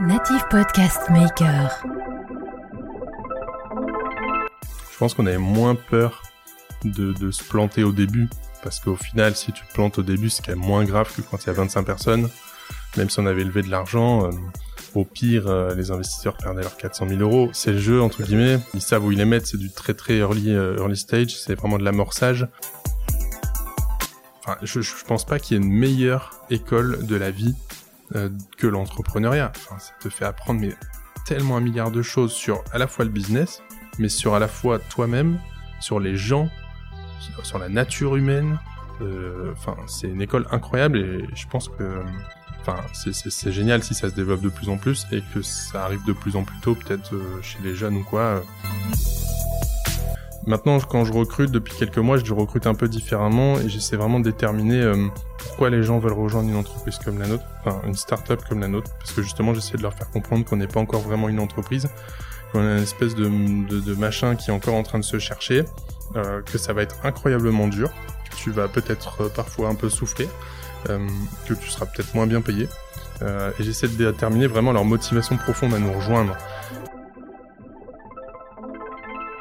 Native Podcast Maker. Je pense qu'on avait moins peur de, se planter au début. Parce qu'au final, si tu te plantes au début, c'est quand même moins grave que quand il y a 25 personnes. Même si on avait levé de l'argent, euh, au pire, euh, les investisseurs perdaient leurs 400 000 euros. C'est le jeu, entre guillemets. Ils savent où ils les mettent. C'est du très très early, euh, early stage. C'est vraiment de l'amorçage. Enfin, je, je pense pas qu'il y ait une meilleure école de la vie que l'entrepreneuriat. Ça te fait apprendre tellement un milliard de choses sur à la fois le business, mais sur à la fois toi-même, sur les gens, sur la nature humaine. Enfin, c'est une école incroyable et je pense que enfin, c'est génial si ça se développe de plus en plus et que ça arrive de plus en plus tôt, peut-être chez les jeunes ou quoi. Maintenant, quand je recrute depuis quelques mois, je recrute un peu différemment et j'essaie vraiment de déterminer pourquoi les gens veulent rejoindre une entreprise comme la nôtre, enfin une start-up comme la nôtre, parce que justement, j'essaie de leur faire comprendre qu'on n'est pas encore vraiment une entreprise, qu'on a une espèce de, de, de, machin qui est encore en train de se chercher, euh, que ça va être incroyablement dur, que tu vas peut-être euh, parfois un peu souffler, euh, que tu seras peut-être moins bien payé. Euh, et j'essaie de déterminer vraiment leur motivation profonde à nous rejoindre.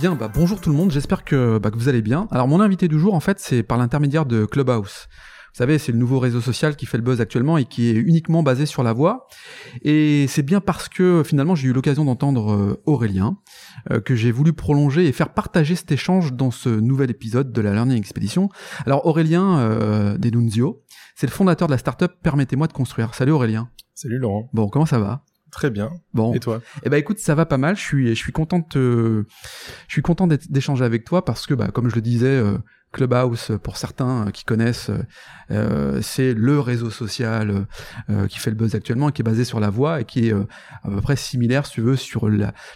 Bien, bah bonjour tout le monde, j'espère que, bah, que vous allez bien. Alors mon invité du jour en fait c'est par l'intermédiaire de Clubhouse. Vous savez, c'est le nouveau réseau social qui fait le buzz actuellement et qui est uniquement basé sur la voix. Et c'est bien parce que finalement j'ai eu l'occasion d'entendre Aurélien euh, que j'ai voulu prolonger et faire partager cet échange dans ce nouvel épisode de la Learning Expedition. Alors Aurélien euh, Denunzio, c'est le fondateur de la startup Permettez-moi de construire. Salut Aurélien. Salut Laurent. Bon, comment ça va? Très bien. Bon. Et toi? Eh ben écoute, ça va pas mal. Je suis, je suis content de, je suis content d'échanger avec toi parce que, bah, comme je le disais, euh, Clubhouse, pour certains qui connaissent, euh, c'est le réseau social euh, qui fait le buzz actuellement, qui est basé sur la voix et qui est euh, à peu près similaire, si tu veux, sur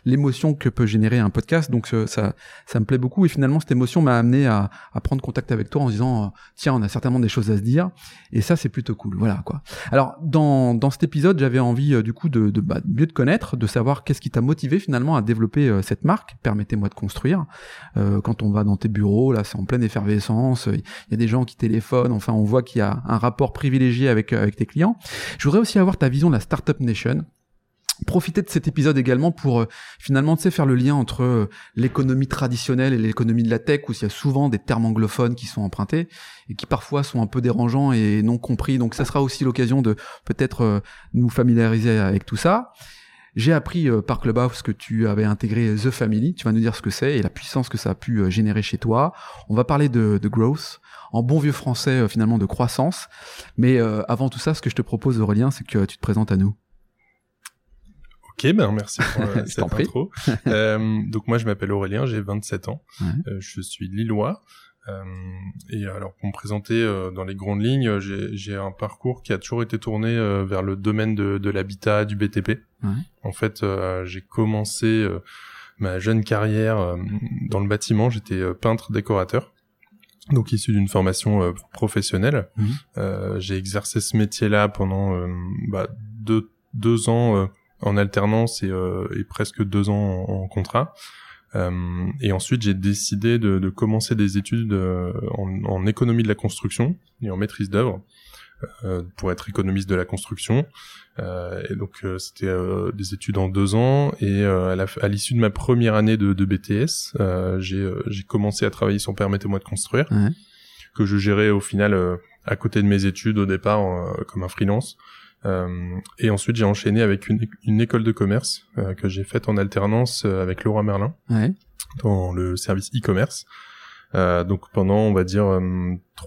l'émotion que peut générer un podcast. Donc ça, ça me plaît beaucoup et finalement cette émotion m'a amené à, à, prendre contact avec toi en disant tiens, on a certainement des choses à se dire et ça c'est plutôt cool. Voilà quoi. Alors dans, dans cet épisode, j'avais envie du coup de, de bah, mieux te connaître, de savoir qu'est-ce qui t'a motivé finalement à développer cette marque. Permettez-moi de construire. quand on va dans tes bureaux, là c'est en pleine effervescence il y a des gens qui téléphonent, enfin on voit qu'il y a un rapport privilégié avec, euh, avec tes clients. Je voudrais aussi avoir ta vision de la Startup Nation profiter de cet épisode également pour euh, finalement faire le lien entre euh, l'économie traditionnelle et l'économie de la tech où il y a souvent des termes anglophones qui sont empruntés et qui parfois sont un peu dérangeants et non compris donc ça sera aussi l'occasion de peut-être nous familiariser avec tout ça j'ai appris par Clubhouse que tu avais intégré The Family. Tu vas nous dire ce que c'est et la puissance que ça a pu générer chez toi. On va parler de growth, en bon vieux français euh, finalement de croissance. Mais avant tout ça, ce que je te propose Aurélien, c'est que tu te présentes à nous. Ok, ben merci pour cette intro. donc moi je m'appelle Aurélien, j'ai 27 ans, je suis lillois. Euh, et alors pour me présenter euh, dans les grandes lignes, j'ai un parcours qui a toujours été tourné euh, vers le domaine de, de l'habitat, du BTP. Ouais. En fait, j'ai commencé ma jeune carrière dans le bâtiment. J'étais peintre décorateur donc issu d'une formation euh, professionnelle. Mmh. Euh, j'ai exercé ce métier-là pendant euh, bah, deux, deux ans en alternance et, et, presque deux ans en, en contrat. Euh, et ensuite, j'ai décidé de, de, commencer des études euh, en, en, économie de la construction et en maîtrise d'œuvre pour être économiste de la construction. Euh, et donc, c'était des études en deux ans. Et à l'issue de ma première année de, de BTS, j'ai commencé à travailler sur Permettez-moi de construire, ouais. que je gérais au final à côté de mes études au départ comme un freelance. Euh, et ensuite, j'ai enchaîné avec une, une, école de commerce euh, que j'ai faite en alternance euh, avec Laura Merlin ouais. dans le service e-commerce. Euh, donc pendant, on va dire,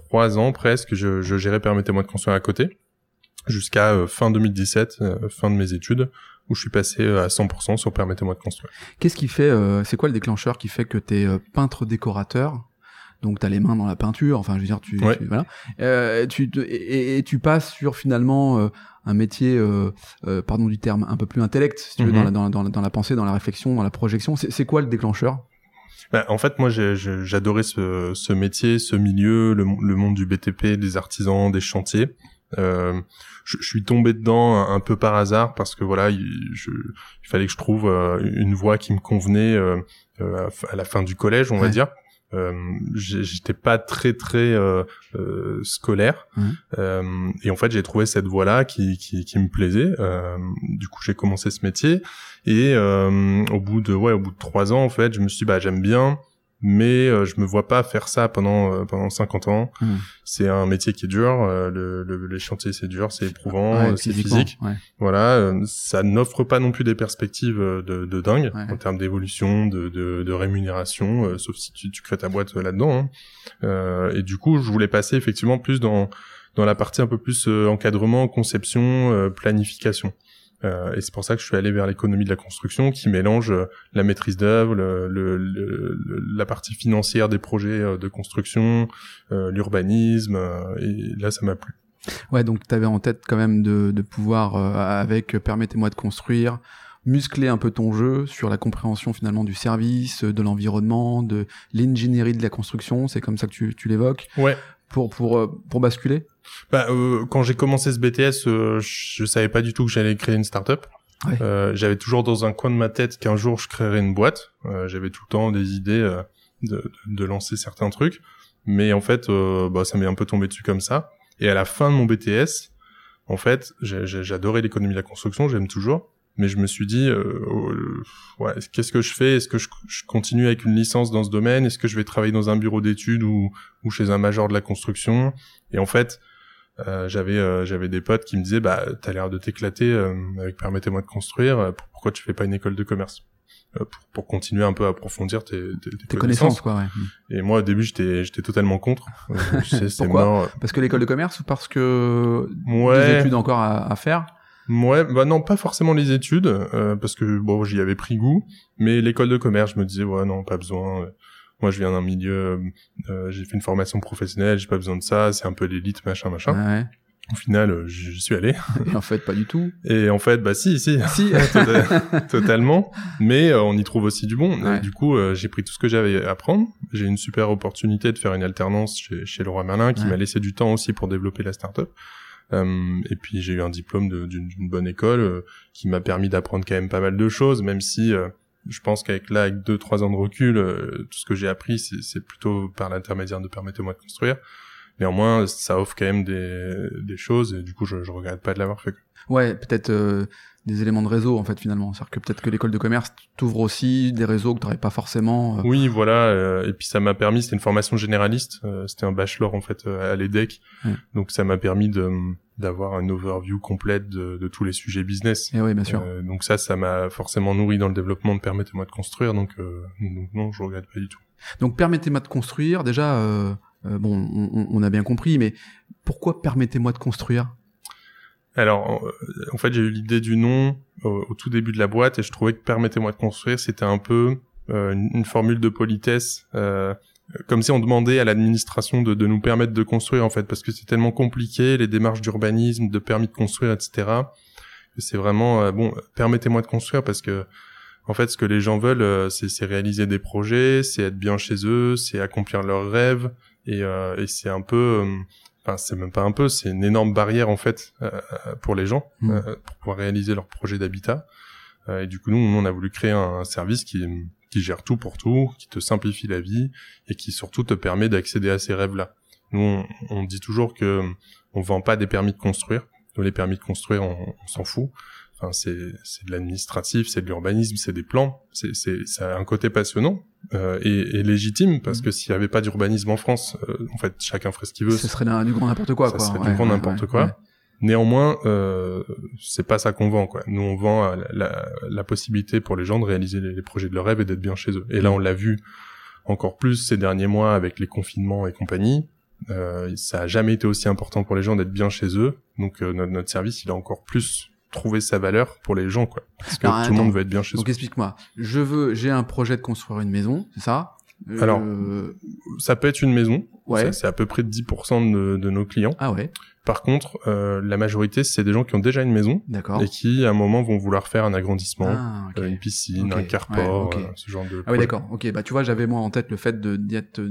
trois ans presque, je, je gérais Permettez-moi de construire à côté, jusqu'à fin 2017, fin de mes études, où je suis passé à 100% sur Permettez-moi de construire. Qu'est-ce qui fait, c'est quoi le déclencheur qui fait que tu es peintre décorateur? Donc t'as les mains dans la peinture. Enfin, je veux dire, tu, voilà, euh, tu et, tu passes sur finalement euh, un métier, euh, euh, pardon du terme, un peu plus intellect, si tu veux, dans, mhm. la, dans, dans, la pensée, dans la réflexion, dans la projection. C'est quoi le déclencheur? Bah, en fait, moi, j'adorais ce, ce métier, ce milieu, le, le, monde du BTP, des artisans, des chantiers. Euh, je, je, suis tombé dedans un, peu par hasard parce que voilà, il, je, il fallait que je trouve euh, une voie qui me convenait euh, euh, à la fin du collège, on va dire. Euh, j'étais pas très très euh, euh, scolaire. Euh, et en fait j'ai trouvé cette voie là qui, qui, qui me plaisait. Du coup j'ai commencé ce métier. Et au bout de ouais au bout de trois ans en fait je me suis dit bah j'aime bien mais euh, je me vois pas faire ça pendant euh, pendant 50 ans. Hmm. C'est un métier qui est dur, euh, le, le, les chantiers c'est dur, c'est éprouvant, c'est physique. Voilà, ça n'offre pas non plus des perspectives de, de dingue en termes d'évolution, de, de, de, rémunération, sauf si tu, tu crées ta boîte là-dedans. Hein. et du coup, je voulais passer effectivement plus dans dans la partie un peu plus encadrement, conception, planification. Euh, et c'est pour ça que je suis allé vers l'économie de la construction qui mélange euh, la maîtrise d'œuvre, le, la partie financière des projets euh, de construction, l'urbanisme, et là ça m'a plu. Ouais, donc tu avais en tête quand même de, de pouvoir, avec Permettez-moi de construire, muscler un peu ton jeu sur la compréhension finalement du service, de l'environnement, de l'ingénierie de la construction, c'est comme ça que tu, tu l'évoques. Ouais. Pour, pour, pour basculer? Bah, euh, quand j'ai commencé ce BTS, euh, je savais pas du tout que j'allais créer une startup. Euh, j'avais toujours dans un coin de ma tête qu'un jour je créerais une boîte. Euh, j'avais tout le temps des idées euh, de, de, lancer certains trucs, mais en fait, bah, ça m'est un peu tombé dessus comme ça. Et à la fin de mon BTS, en fait, j'adorais l'économie de la construction, j'aime toujours, mais je me suis dit, ouais, qu'est-ce que je fais? Est-ce que je, je, continue avec une licence dans ce domaine? Est-ce que je vais travailler dans un bureau d'études ou, ou chez un major de la construction? Et en fait, euh, j'avais euh, j'avais des potes qui me disaient bah t'as l'air de t'éclater euh, avec permettez-moi de construire pourquoi tu fais pas une école de commerce? Pour, pour continuer un peu à approfondir tes, tes, connaissances. quoi ouais. et moi au début j'étais j'étais totalement contre. C'est mort. Parce que l'école de commerce ou parce que ouais. des études encore à, à faire? Ouais, bah non, pas forcément les études, parce que bon, j'y avais pris goût, mais l'école de commerce, je me disais ouais non, pas besoin moi je viens d'un milieu, euh, j'ai fait une formation professionnelle, j'ai pas besoin de ça, c'est un peu l'élite, machin, machin. Ouais. Au final, euh, j'y suis allé. Et en fait, pas du tout. Et en fait, bah si, si, si, totalement. Mais euh, on y trouve aussi du bon. Du coup, j'ai pris tout ce que j'avais à apprendre. J'ai une super opportunité de faire une alternance chez, chez Leroy Merlin, qui m'a laissé du temps aussi pour développer la startup. Euh, et puis j'ai eu un diplôme d'une bonne école qui m'a permis d'apprendre quand même pas mal de choses, même si je pense qu'avec là, avec deux trois ans de recul, euh, tout ce que j'ai appris, c'est plutôt par l'intermédiaire de permettez-moi de construire. Néanmoins, ça offre quand même des, des choses et du coup, je, je regrette pas de l'avoir fait. Ouais, peut-être euh, des éléments de réseau en fait finalement. C'est-à-dire que peut-être que l'école de commerce t'ouvre aussi des réseaux que t'aurais pas forcément. Euh. Oui, voilà. et puis ça m'a permis, c'était une formation généraliste. c'était un bachelor en fait à l'EDEC, donc ça m'a permis de d'avoir un overview complète de, de, tous les sujets business. Et eh oui, bien sûr. Euh, donc ça, ça m'a forcément nourri dans le développement de Permettez-moi de construire, donc, euh, donc non, je regrette pas du tout. Donc Permettez-moi de construire, déjà, euh, euh bon, on, on, a bien compris, mais pourquoi Permettez-moi de construire? Alors, en fait, j'ai eu l'idée du nom au, au, tout début de la boîte et je trouvais que Permettez-moi de construire, c'était un peu une, une, formule de politesse euh, comme si on demandait à l'administration de, de, nous permettre de construire en fait parce que c'est tellement compliqué les démarches d'urbanisme de permis de construire etc c'est vraiment euh, bon permettez-moi de construire parce que en fait ce que les gens veulent euh, c'est réaliser des projets c'est être bien chez eux c'est accomplir leurs rêves et, euh, et c'est un peu enfin c'est même pas un peu c'est une énorme barrière en fait pour les gens mmh. pour pouvoir réaliser leur projet d'habitat et du coup nous on a voulu créer un, un service qui qui gère tout pour tout, qui te simplifie la vie et qui surtout te permet d'accéder à ces rêves-là. Nous, on, dit toujours que on vend pas des permis de construire. Nous, les permis de construire, on, s'en fout. Enfin, c'est c'est de l'administratif, c'est de l'urbanisme, c'est des plans. C'est c'est ça a un côté passionnant euh, et, et, légitime parce mmh. que s'il y avait pas d'urbanisme en France, euh, en fait, chacun ferait ce qu'il veut. Ce serait du grand n'importe quoi. Ça quoi. serait du grand n'importe quoi. Néanmoins, euh, c'est pas ça qu'on vend, quoi. Nous, on vend la, la, possibilité pour les gens de réaliser les, projets de leur rêve et d'être bien chez eux. Et là, on l'a vu encore plus ces derniers mois avec les confinements et compagnie. Euh, ça a jamais été aussi important pour les gens d'être bien chez eux. Donc, euh, notre, notre, service, il a encore plus trouvé sa valeur pour les gens, quoi. Parce que tout le monde veut être bien chez eux. Donc, explique-moi. Je veux, j'ai un projet de construire une maison, c'est ça? Alors, ça peut être une maison. Ouais. C'est à peu près 10% de, de, nos clients. Ah ouais. Par contre, euh, la majorité, c'est des gens qui ont déjà une maison et qui, à un moment, vont vouloir faire un agrandissement, ah, euh, une piscine, un carport, euh, ce genre de. Ah oui, d'accord. Ok, bah tu vois, j'avais moi en tête le fait de d'être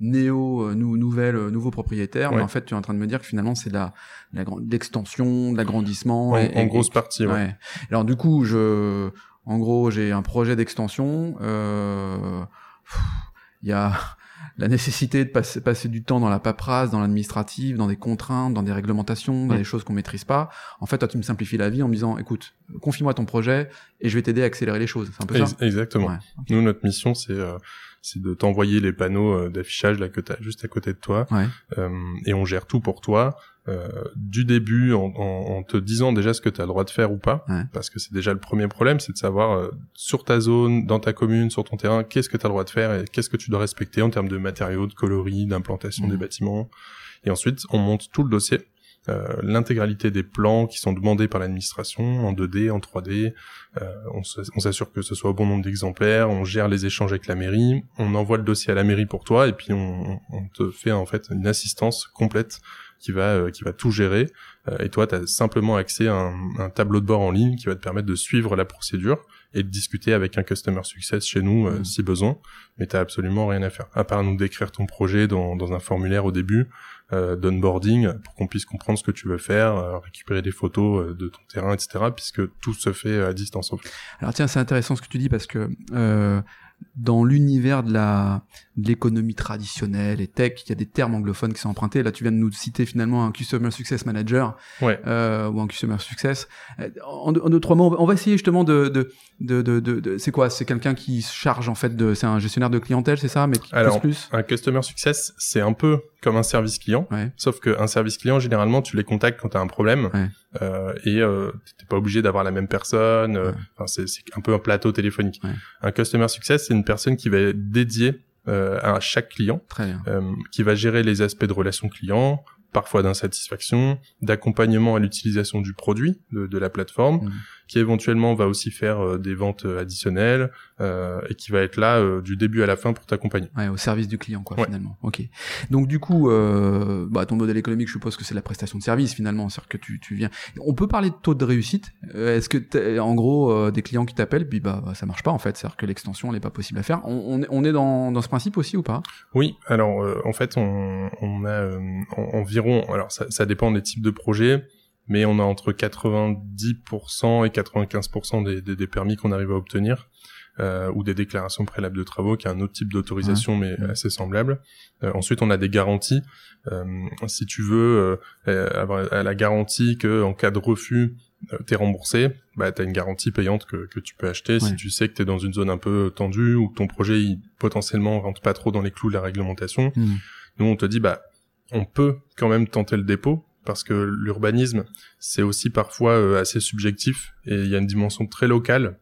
néo, nou, nouvelle, nouveau propriétaire, mais en fait, tu es en train de me dire que finalement, c'est de la, l'extension, de l'agrandissement. En, en grosse partie. Ouais. Alors du coup, je, en gros, j'ai un projet d'extension. Il y a la nécessité de passer, passer du temps dans la paperasse, dans l'administratif, dans des contraintes, dans des réglementations, dans mm. des choses qu'on maîtrise pas. En fait, toi, tu me simplifies la vie en me disant, écoute, confie-moi ton projet et je vais t'aider à accélérer les choses. C'est un peu ça. Exactement. Nous, notre mission, c'est euh, c'est de t'envoyer les panneaux euh, d'affichage là que tu as juste à côté de toi euh, et on gère tout pour toi du début en, en, te disant déjà ce que tu as le droit de faire ou pas parce que c'est déjà le premier problème c'est de savoir euh, sur ta zone dans ta commune sur ton terrain qu'est-ce que tu as le droit de faire et qu'est-ce que tu dois respecter en termes de matériaux de coloris d'implantation des mmh. bâtiments et ensuite on monte tout le dossier euh, l'intégralité des plans qui sont demandés par l'administration en 2D, en 3D. Euh, on s'assure que ce soit au bon nombre d'exemplaires, on gère les échanges avec la mairie, on envoie le dossier à la mairie pour toi et puis on, on te fait en fait une assistance complète qui va euh, qui va tout gérer et toi tu as simplement accès à un, un, tableau de bord en ligne qui va te permettre de suivre la procédure et de discuter avec un customer success chez nous mmh. si besoin mais t'as absolument rien à faire à part nous décrire ton projet dans, dans un formulaire au début euh, d'onboarding pour qu'on puisse comprendre ce que tu veux faire, euh, récupérer des photos euh, de ton terrain, etc. Puisque tout se fait à distance. Alors tiens, c'est intéressant ce que tu dis parce que euh, dans l'univers de la de l'économie traditionnelle et tech, il y a des termes anglophones qui sont empruntés. Là, tu viens de nous citer finalement un Customer Success Manager ouais. euh, ou un Customer Success. En, deux, en deux, trois mots, on va essayer justement de, de, de, de, de c'est quoi? C'est quelqu'un qui se charge en fait de, c'est un gestionnaire de clientèle, c'est ça, mais qui Alors, plus, un Customer Success, c'est un peu comme un service client, ouais. sauf qu'un service client, généralement, tu les contactes quand tu as un problème ouais. euh, et euh, t'es pas obligé d'avoir la même personne. Euh, enfin, c'est un peu un plateau téléphonique. Un Customer Success, c'est une personne qui va être dédiée euh, à chaque client, euh, qui va gérer les aspects de relation client, parfois d'insatisfaction, d'accompagnement à l'utilisation du produit de, de la plateforme, mmh. Qui éventuellement va aussi faire euh, des ventes euh, additionnelles euh, et qui va être là euh, du début à la fin pour t'accompagner. Ouais, au service du client, quoi, ouais. finalement. Ok. Donc du coup, bah, ton modèle économique, je suppose que c'est la prestation de service finalement, c'est-à-dire que tu, tu viens. On peut parler de taux de réussite. Est-ce que en gros des clients qui t'appellent, puis bah ça marche pas en fait, c'est-à-dire que l'extension n'est pas possible à faire. On, on, on est dans, dans ce principe aussi ou pas? Oui. Alors en fait, on, on a environ alors ça, ça dépend des types de projets, mais on a entre 90% et 95% des, des, des, permis qu'on arrive à obtenir. Euh, ou des déclarations préalables de travaux, qui est un autre type d'autorisation, mais assez semblable. Euh, ensuite, on a des garanties. Euh, si tu veux euh, avoir la garantie que en cas de refus, euh, t'es remboursé, bah t'as une garantie payante que, que tu peux acheter ouais. si tu sais que t'es dans une zone un peu tendue ou que ton projet il, potentiellement rentre pas trop dans les clous de la réglementation. Mmh. Nous, on te dit bah on peut quand même tenter le dépôt parce que l'urbanisme c'est aussi parfois euh, assez subjectif et il y a une dimension très locale.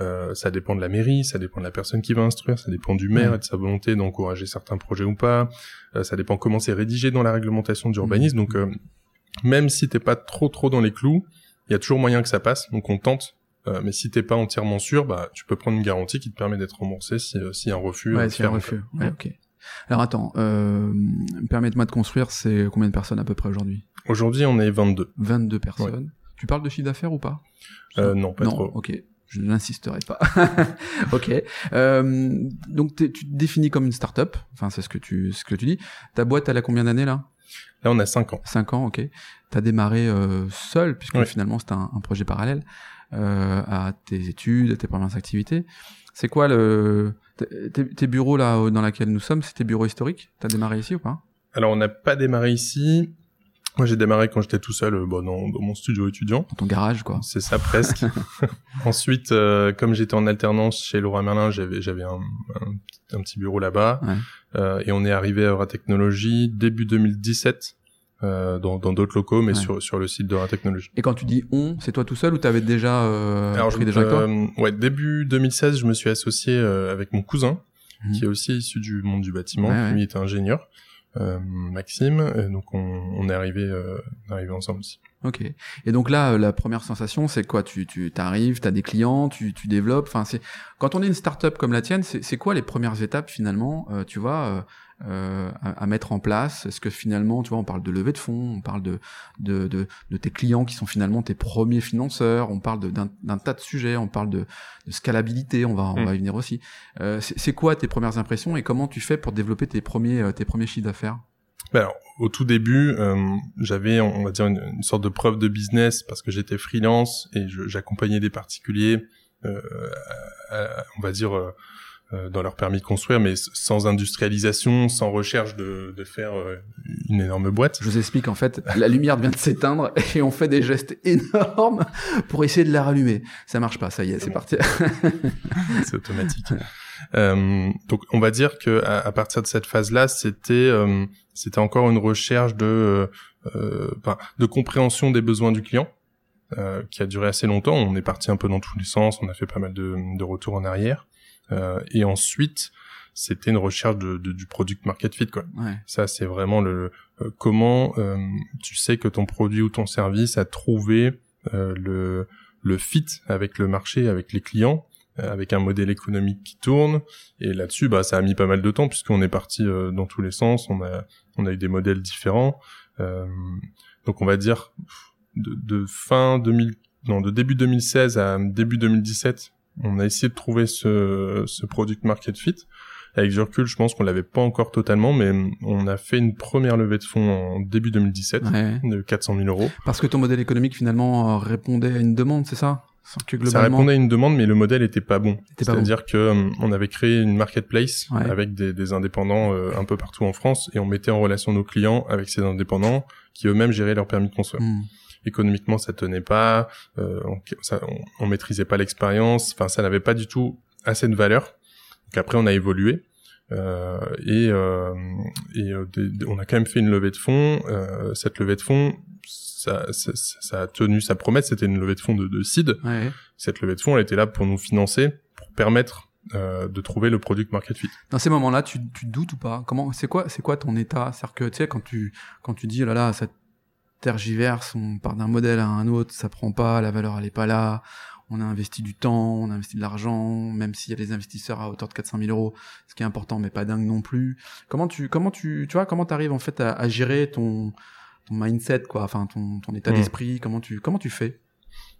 Euh, ça dépend de la mairie, ça dépend de la personne qui va instruire, ça dépend du maire et de sa volonté d'encourager certains projets ou pas. Euh, ça dépend comment c'est rédigé dans la réglementation d'urbanisme. Mmh. Donc euh, même si t'es pas trop trop dans les clous, il y a toujours moyen que ça passe. Donc on tente. Mais si t'es pas entièrement sûr, bah tu peux prendre une garantie qui te permet d'être remboursé si, y a un refus. Ouais, si y a un refus. Ouais, ok. Alors attends, euh, permette-moi de construire, c'est combien de personnes à peu près aujourd'hui? Aujourd'hui, on est 22. 22 personnes. Ouais. Tu parles de chiffre d'affaires ou pas? Euh, Non, pas non, trop. Ok, je n'insisterai pas. ok. Euh, donc tu te définis comme une start-up, enfin c'est ce que tu ce que tu dis. Ta boîte, elle a combien d'années là? Là, on a 5 ans. 5 ans, ok. Tu as démarré euh, seul, puisque ouais. finalement c'est un, un, projet parallèle euh, à tes études, à tes premières activités. C'est quoi le tes, bureaux là dans lesquels nous sommes, c'est tes bureaux historiques? T'as démarré ici ou pas? Alors on n'a pas démarré ici. Moi j'ai démarré quand j'étais tout seul euh, bon, dans, dans, mon studio étudiant. Dans ton garage quoi. C'est ça presque. Ensuite, euh, comme j'étais en alternance chez Laura Merlin, j'avais j'avais un, un, un, petit bureau là-bas. Ouais. Euh, et on est arrivé à Euratechnologie début 2017 euh, dans d'autres locaux, mais ouais. sur, sur le site de la technologie. Et quand tu dis on, c'est toi tout seul ou t'avais déjà euh, Alors, pris déjà avec toi? euh, Ouais, début 2016, je me suis associé euh, avec mon cousin, mmh. qui est aussi issu du monde du bâtiment, ouais, lui était ingénieur, euh, Maxime, et donc on, on est arrivé, arrivé ensemble aussi. Ok. Et donc là, la première sensation, c'est quoi? Tu tu t'arrives, t'as des clients, tu tu développes. Enfin, c'est quand on est une startup comme la tienne, c'est quoi les premières étapes finalement? Tu vois euh, à, mettre en place. Est-ce que finalement, tu vois, on parle de levée de fonds, on parle de, de, de, de tes clients qui sont finalement tes premiers financeurs, on parle d'un tas de sujets, on parle de, de scalabilité, on va, on va y venir aussi. Euh, C'est quoi tes premières impressions et comment tu fais pour développer tes premiers, euh, tes premiers chiffres d'affaires? Ben alors, au tout début, euh, j'avais, on va dire, une, sorte de preuve de business parce que j'étais freelance et j'accompagnais des particuliers, euh, on va dire, euh, dans leur permis de construire, mais sans industrialisation, sans recherche de, de faire euh, une énorme boîte. Je vous explique, en fait, la lumière vient de s'éteindre et on fait des gestes énormes pour essayer de la rallumer. Ça marche pas, ça y est, c'est parti. c'est automatique. Euh, donc, on va dire que à, à partir de cette phase-là, c'était euh, c'était encore une recherche de de compréhension des besoins du client. qui a duré assez longtemps. On est parti un peu dans tous les sens, on a fait pas mal de, de retours en arrière. Euh, et ensuite, c'était une recherche de, de, du product market fit quoi. Ouais. Ça c'est vraiment le euh, comment euh, tu sais que ton produit ou ton service a trouvé le le fit avec le marché, avec les clients, avec un modèle économique qui tourne. Et là-dessus, bah ça a mis pas mal de temps puisqu'on est parti dans tous les sens. On a on a eu des modèles différents. donc on va dire de, de fin 2000 non de début 2016 à début 2017 on a essayé de trouver ce, ce product market fit. Avec du recul, je pense qu'on l'avait pas encore totalement, mais on a fait une première levée de fonds en début 2017 de 400 000 euros. Parce que ton modèle économique finalement répondait à une demande, c'est ça? Que globalement... Ça répondait à une demande, mais le modèle était pas bon. C'est-à-dire que euh, on avait créé une marketplace avec des, des indépendants euh, un peu partout en France et on mettait en relation nos clients avec ces indépendants qui eux-mêmes géraient leur permis de construire. Hmm économiquement ça tenait pas, euh, on, ça, on, maîtrisait pas l'expérience, enfin ça n'avait pas du tout assez de valeur. Donc après on a évolué euh, et, euh, et on a quand même fait une levée de fonds. Euh, cette levée de fonds, ça, ça, ça, a tenu sa promesse. C'était une levée de fonds de, de seed. Ouais. Cette levée de fonds, elle était là pour nous financer, pour permettre de trouver le product market fit. Dans ces moments-là, tu, tu doutes ou pas? Comment C'est quoi C'est quoi ton état? C'est-à-dire que tu sais quand tu quand tu dis oh là là cette tergiverse, on part d'un modèle à un autre, ça prend pas, la valeur elle est pas là, on a investi du temps, on a investi de l'argent, même s'il y a des investisseurs à hauteur de 400 000 euros, ce qui est important, mais pas dingue non plus. Comment tu, comment tu, tu vois, comment t'arrives en fait à, gérer ton, ton mindset, quoi, enfin ton, ton état mmh. d'esprit, comment tu, comment tu fais?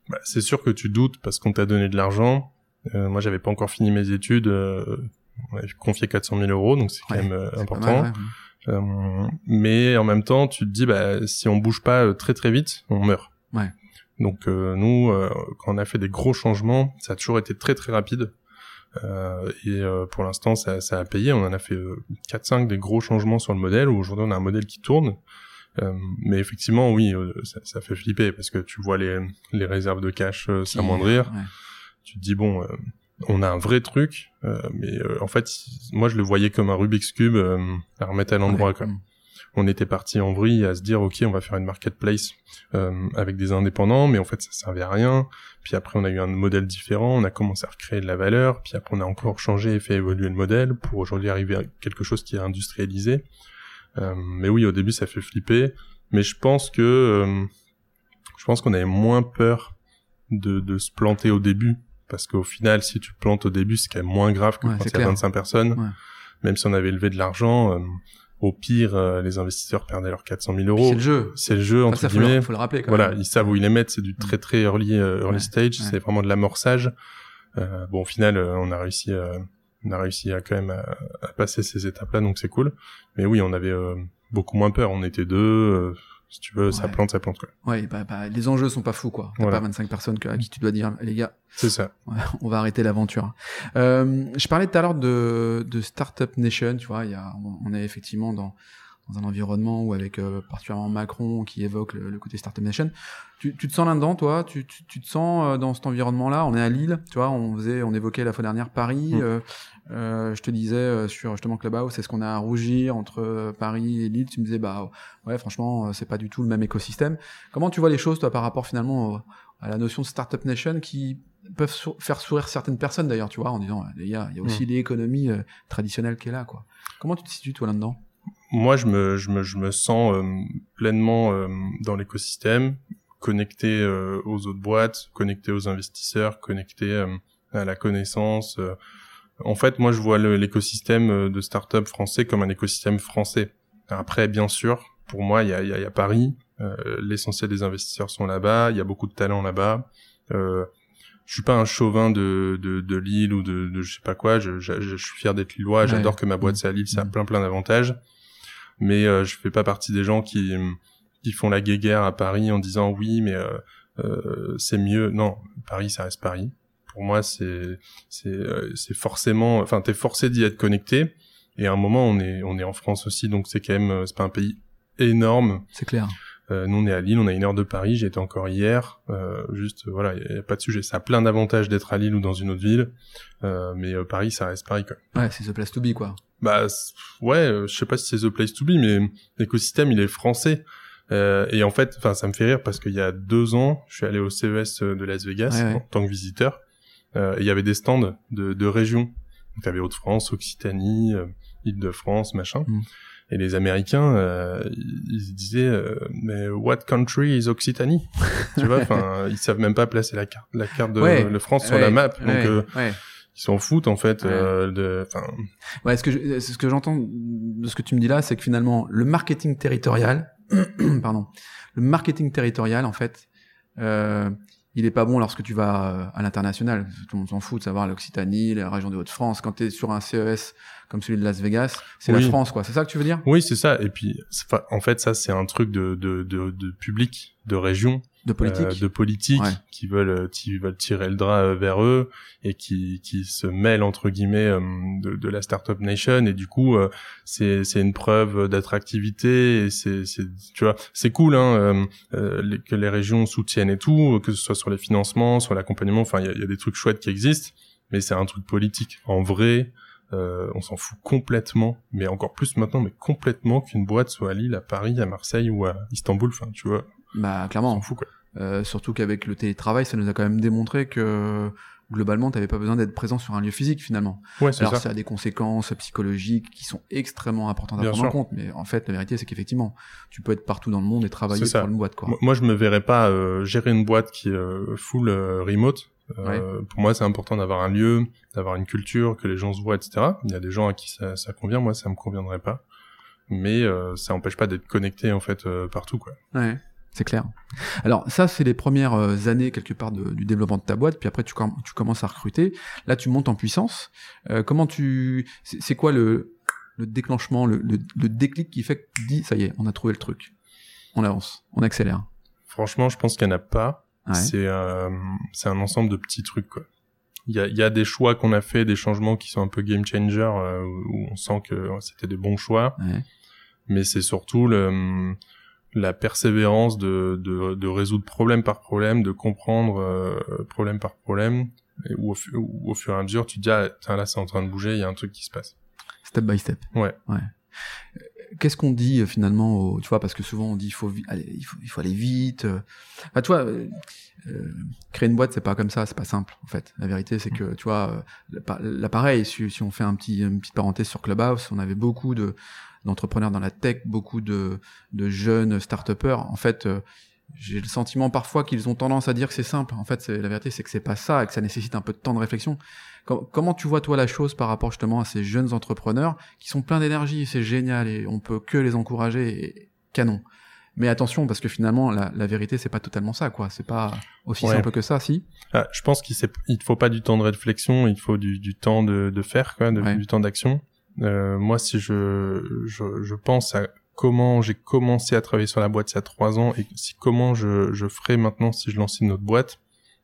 Bah, C'est sûr que tu doutes parce qu'on t'a donné de l'argent. Euh, moi, j'avais pas encore fini mes études. Euh, on confié 400 000 euros, donc c'est quand même euh, important. Mais en même temps, tu te dis, bah, si on bouge pas euh, très très vite, on meurt. Ouais. Donc euh, nous, quand on a fait des gros changements, ça a toujours été très très rapide. et pour l'instant, ça, ça, a payé. On en a fait 4-5 des gros changements sur le modèle. Aujourd'hui, on a un modèle qui tourne. mais effectivement, oui, ça, ça, fait flipper parce que tu vois les, les réserves de cash s'amoindrir. Ouais. Tu te dis bon, on a un vrai truc, euh, mais euh, en fait, moi je le voyais comme un Rubik's cube euh, à remettre à l'endroit. Ouais. On était parti en vrille à se dire ok, on va faire une marketplace avec des indépendants, mais en fait ça servait à rien. Puis après on a eu un modèle différent, on a commencé à recréer de la valeur, puis après on a encore changé et fait évoluer le modèle pour aujourd'hui arriver à quelque chose qui est industrialisé. mais oui, au début ça fait flipper, mais je pense que je pense qu'on avait moins peur de, de se planter au début parce qu'au final, si tu plantes au début, c'est quand même moins grave que quand il y a 25 personnes. Même si on avait levé de l'argent, euh, au pire, euh, les investisseurs perdaient leurs 400 000 euros. C'est le jeu. C'est le jeu, entre guillemets. Faut le, rappeler quand voilà, ils savent où ils les mettent. C'est du mm. très très early, euh, early stage. C'est vraiment de l'amorçage. bon, au final, on a réussi, on a réussi à quand même à, à passer ces étapes-là, donc c'est cool. Mais oui, on avait beaucoup moins peur. On était deux si tu veux, ça plante, ça plante quoi. Ouais, bah, bah, les enjeux sont pas fous quoi. T'as pas 25 personnes à qui tu dois dire, les gars. C'est ça. on va arrêter l'aventure. Euh, je parlais tout à l'heure de, de Startup Nation, tu vois, il y a, on est effectivement dans dans un environnement où avec euh, particulièrement Macron qui évoque le, côté Startup Nation. Tu, tu te sens là-dedans, toi? Tu, tu, tu, te sens euh, dans cet environnement-là? On est à Lille, tu vois, on faisait, on évoquait la fois dernière Paris. Mm. Euh, euh, je te disais sur justement Clubhouse, c'est ce qu'on a à rougir entre Paris et Lille. Tu me disais, bah ouais, franchement, c'est pas du tout le même écosystème. Comment tu vois les choses, toi, par rapport finalement à la notion de Startup Nation qui peuvent faire sourire certaines personnes d'ailleurs, tu vois, en disant, les gars, il y a aussi mm. l'économie traditionnelle qui est là, quoi? Comment tu te situes, toi, là-dedans? Moi, je me, je me, je me sens euh, pleinement euh, dans l'écosystème. connecté aux autres boîtes, connecté aux investisseurs, connecté à la connaissance. En fait, moi, je vois l'écosystème de start-up français comme un écosystème français. Après, bien sûr, pour moi, il y a, y a, Paris. L'essentiel des investisseurs sont là-bas. Il y a beaucoup de talents là-bas. Euh, je suis pas un chauvin de, de, de Lille ou de, de je sais pas quoi. Je, je, je suis fier d'être lillois. J'adore que ma boîte c'est à Lille. Ça a mm. plein plein d'avantages. Mais euh, je fais pas partie des gens qui qui font la guéguerre à Paris en disant oui, mais euh, euh, c'est mieux. Non, Paris ça reste Paris. Pour moi, c'est c'est c'est forcément. Enfin, t'es forcé d'y être connecté. Et à un moment, on est on est en France aussi, donc c'est quand même c'est pas un pays énorme. C'est clair. Euh, nous, on est à Lille, on a une heure de Paris. J'étais encore hier. Euh, juste, voilà, il n'y a, pas de sujet. Ça a plein d'avantages d'être à Lille ou dans une autre ville. Euh, mais euh, Paris, ça reste Paris, quoi. Ouais, c'est the place to be, quoi. Bah, ouais, euh, je sais pas si c'est the place to be, mais l'écosystème, il est français. et en fait, enfin, ça me fait rire parce qu'il y a deux ans, je suis allé au CES de Las Vegas en tant que visiteur. et il y avait des stands de, de régions. Donc, il y avait Hauts-de-France, Occitanie, Île-de-France, machin. Mm. Et les Américains, euh, ils disaient euh, mais what country is Occitanie? Tu vois, enfin, ils savent même pas placer la carte, la carte de, ouais, France sur la map. Donc euh, ils s'en foutent en fait. Euh, de, enfin. Ouais, ce que ce que j'entends de ce que tu me dis là, c'est que finalement le marketing territorial, pardon, le marketing territorial en fait. Euh, il est pas bon lorsque tu vas à l'international. Tout le monde s'en fout de savoir l'Occitanie, la région de Haute-France. Quand tu es sur un CES comme celui de Las Vegas, c'est la France, quoi. C'est ça que tu veux dire? Oui, c'est ça. Et puis, en fait, ça, c'est un truc de, de, de, de public, de région de politique, euh, de politique qui veulent euh, qui veulent tirer le drap euh, vers eux et qui qui se mêlent entre guillemets de, de la startup nation et du coup c'est c'est une preuve d'attractivité et c'est c'est tu vois c'est cool hein que les régions soutiennent et tout que ce soit sur les financements sur l'accompagnement enfin il y a, y a, des trucs chouettes qui existent mais c'est un truc politique en vrai euh, on s'en fout complètement, mais encore plus maintenant, mais complètement qu'une boîte soit à Lille, à Paris, à Marseille ou à Istanbul. Enfin, tu vois. Bah clairement. On fout quoi. Euh, surtout qu'avec le télétravail, ça nous a quand même démontré que globalement, tu n'avais pas besoin d'être présent sur un lieu physique finalement. Ouais, Alors ça. ça. a des conséquences psychologiques qui sont extrêmement importantes à prendre en compte. Mais en fait, la vérité, c'est qu'effectivement, tu peux être partout dans le monde et travailler pour une boîte. Quoi. Moi, je me verrais pas euh, gérer une boîte qui est euh, full remote. Pour moi, c'est important d'avoir un lieu, d'avoir une culture, que les gens se voient, etc. Il y a des gens à qui ça, ça convient. Moi, ça me conviendrait pas. Mais ça empêche pas d'être connecté en fait partout, quoi. Ouais c'est clair. Alors ça, c'est les premières euh, années quelque part du développement de ta boîte, puis après tu, tu commences à recruter. Là, tu montes en puissance. Euh, comment tu, c'est quoi le, le déclenchement, le, le, déclic qui fait que tu dis, ça y est, on a trouvé le truc, on avance, on accélère. Franchement, je pense qu'il n'y en a pas. C'est euh, c'est un ensemble de petits trucs quoi. Il y a, y a des choix qu'on a fait, des changements qui sont un peu game changer euh, où on sent que c'était des bons choix. Ouais. Mais c'est surtout le la persévérance de, de, de, résoudre problème par problème, de comprendre euh, problème par problème, et où, au, fur et à mesure, tu te dis, ah, là, c'est en train de bouger, il y a un truc qui se passe. Step by step. Ouais. ouais. Qu'est-ce qu'on dit euh, finalement, tu vois, parce que souvent on dit il faut, aller, il faut, il faut aller vite. Euh. Enfin, tu vois, euh, créer une boîte c'est pas comme ça, c'est pas simple en fait. La vérité c'est que tu vois, l'appareil, si, si on fait un petit, une petite parenthèse sur Clubhouse, on avait beaucoup de d'entrepreneurs dans la tech, beaucoup de, de jeunes start-upers. En fait, euh, j'ai le sentiment parfois qu'ils ont tendance à dire que c'est simple. En fait, la vérité, c'est que c'est pas ça et que ça nécessite un peu de temps de réflexion. comment tu vois toi la chose par rapport justement à ces jeunes entrepreneurs qui sont pleins d'énergie, c'est génial et on peut que les encourager, et canon. Mais attention, parce que finalement, la, la vérité, c'est pas totalement ça, quoi. C'est pas aussi simple que ça, si? Ah, je pense qu'il ne faut pas du temps de réflexion, il faut du, du temps de, de faire, quoi, du temps d'action. Euh, moi, si je, je, je, pense à comment j'ai commencé à travailler sur la boîte il y a trois ans et si comment je, je ferais maintenant si je lançais une autre boîte,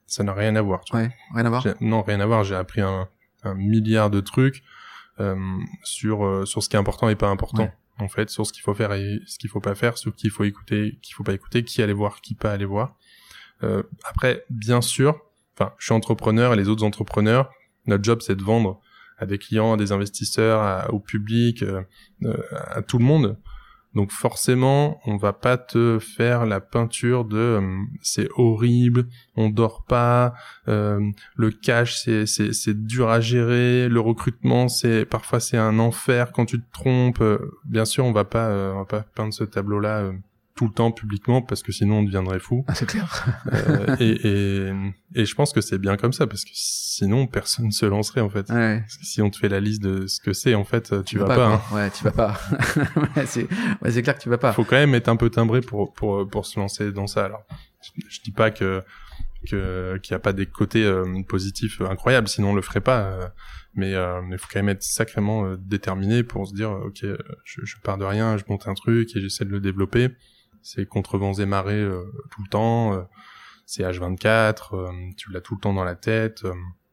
ça n'a rien à voir. Tu ouais, rien à voir. Non, rien à voir. J'ai appris un, un, milliard de trucs euh, sur euh, sur ce qui est important et pas important. En fait, sur ce qu'il faut faire et ce qu'il faut pas faire, sur qui il faut écouter, qu'il faut pas écouter, qui aller voir, qui pas aller voir. Euh, après, bien sûr, enfin, je suis entrepreneur et les autres entrepreneurs, notre job c'est de vendre à des clients, à des investisseurs, au public, euh, euh, à tout le monde. Donc forcément, on va pas te faire la peinture de euh, c'est horrible, on dort pas, le cash c'est c'est dur à gérer, le recrutement c'est parfois c'est un enfer quand tu te trompes. bien sûr, on va pas on va pas peindre ce tableau là tout le temps publiquement parce que sinon on deviendrait fou. Ah, c'est clair. euh, et, et, et, je pense que c'est bien comme ça parce que sinon personne ne se lancerait en fait. Ouais. Parce que si on te fait la liste de ce que c'est en fait, tu, tu vas, vas pas. pas hein. Ouais, tu vas pas. ouais, c'est ouais, clair que tu vas pas. Faut quand même être un peu timbré pour pour pour se lancer dans ça. Alors, je, je dis pas que que qu'il y a pas des côtés euh, positifs incroyables, sinon on le ferait pas. Euh, mais euh, il faut quand même être sacrément euh, déterminé pour se dire ok je, je, pars de rien je monte un truc et j'essaie de le développer c'est contre vents et marées euh, tout le temps euh, c'est H24 euh, tu l'as tout le temps dans la tête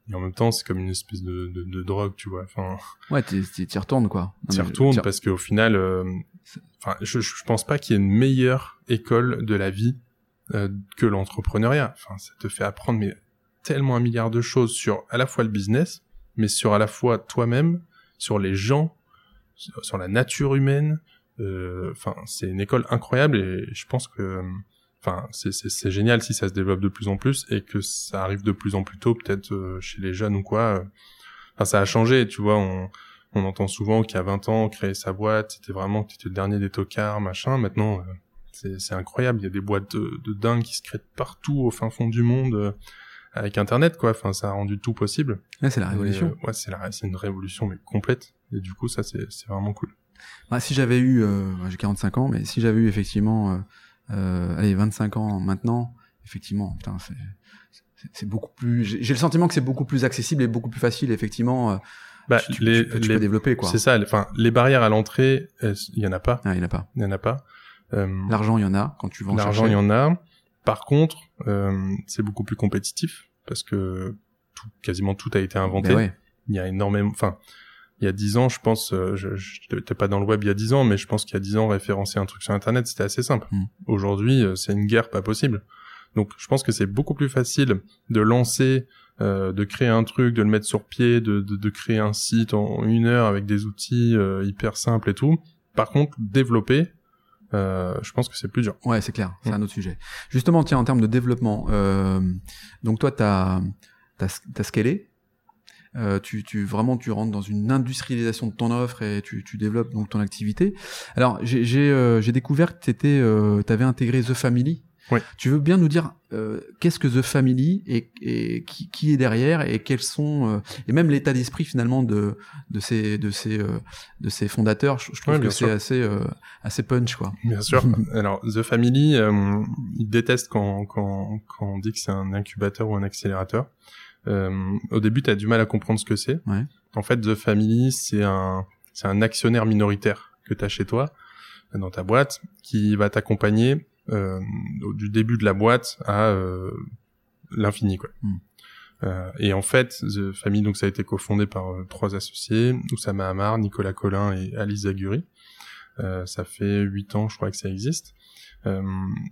et en même temps c'est comme une espèce de, de, de drogue tu vois enfin ouais t'y retournes quoi t'y retournes parce qu'au final enfin je, je pense pas qu'il y ait une meilleure école de la vie que l'entrepreneuriat enfin ça te fait apprendre mais tellement un milliard de choses sur à la fois le business mais sur à la fois toi-même, sur les gens, sur la nature humaine. Enfin, euh, c'est une école incroyable et je pense que, enfin, c'est génial si ça se développe de plus en plus et que ça arrive de plus en plus tôt, peut-être euh, chez les jeunes ou quoi. Enfin, ça a changé, tu vois. On, on entend souvent qu'il y a 20 ans, créer sa boîte, c'était vraiment que étais le dernier des tocards, machin. Maintenant, euh, c'est incroyable. Il y a des boîtes de, de dingue qui se créent partout au fin fond du monde avec Internet, quoi. Enfin, ça a rendu tout possible. Ouais, c'est la révolution. Euh, ouais, c'est la, c'est une révolution mais complète. Et du coup, ça, c'est, c'est vraiment cool. Bah, si j'avais eu, euh, j'ai 45 ans, mais si j'avais eu effectivement, euh, euh, allez, 25 ans maintenant, effectivement, putain, c'est, beaucoup plus. J'ai le sentiment que c'est beaucoup plus accessible et beaucoup plus facile, effectivement. Bah, tu, les, tu, tu les, peux développer quoi. C'est ça. Enfin, les barrières à l'entrée, il y en a pas? Ah, il y en a pas. Il y en a pas. L'argent, il y en a quand tu vends. L'argent, il y en a. Par contre, c'est beaucoup plus compétitif parce que tout, quasiment tout a été inventé. Ben ouais. Il y a énormément, enfin, il y a dix ans, je pense, euh, je n'étais pas dans le web il y a dix ans, mais je pense qu'il y a dix ans, référencer un truc sur Internet, c'était assez simple. Mm. Aujourd'hui, euh, c'est une guerre pas possible. Donc, je pense que c'est beaucoup plus facile de lancer, euh, de créer un truc, de le mettre sur pied, de, de, de créer un site en une heure avec des outils euh, hyper simples et tout. Par contre, développer, euh, je pense que c'est plus dur. Ouais, c'est clair, c'est mmh. un autre sujet. Justement, tiens, en termes de développement, euh, donc toi, t'as as, as scalé, euh, tu, tu vraiment tu rentres dans une industrialisation de ton offre et tu, tu développes donc ton activité. Alors j'ai j'ai euh, découvert que t'étais euh, t'avais intégré The Family. Oui. Tu veux bien nous dire euh, qu'est-ce que The Family et, et qui, qui, est derrière et quels sont euh, et même l'état d'esprit finalement de de ces de ces euh, de ces fondateurs? Je, je trouve que c'est assez euh, assez punch quoi. Bien sûr. Alors, The Family, euh, ils détestent quand, quand, quand on dit que c'est un incubateur ou un accélérateur. Euh, au début, tu as du mal à comprendre ce que c'est. Ouais. En fait, The Family, c'est un, c'est un actionnaire minoritaire que tu as chez toi, dans ta boîte, qui va t'accompagner euh, du début de la boîte à euh, l'infini. quoi. Mm. Euh, et en fait, The Family, donc ça a été cofondé par euh, trois associés, Oussama Hamar, Nicolas Collin et Alice Zaguri. Euh, ça fait huit ans, je crois que ça existe. Euh,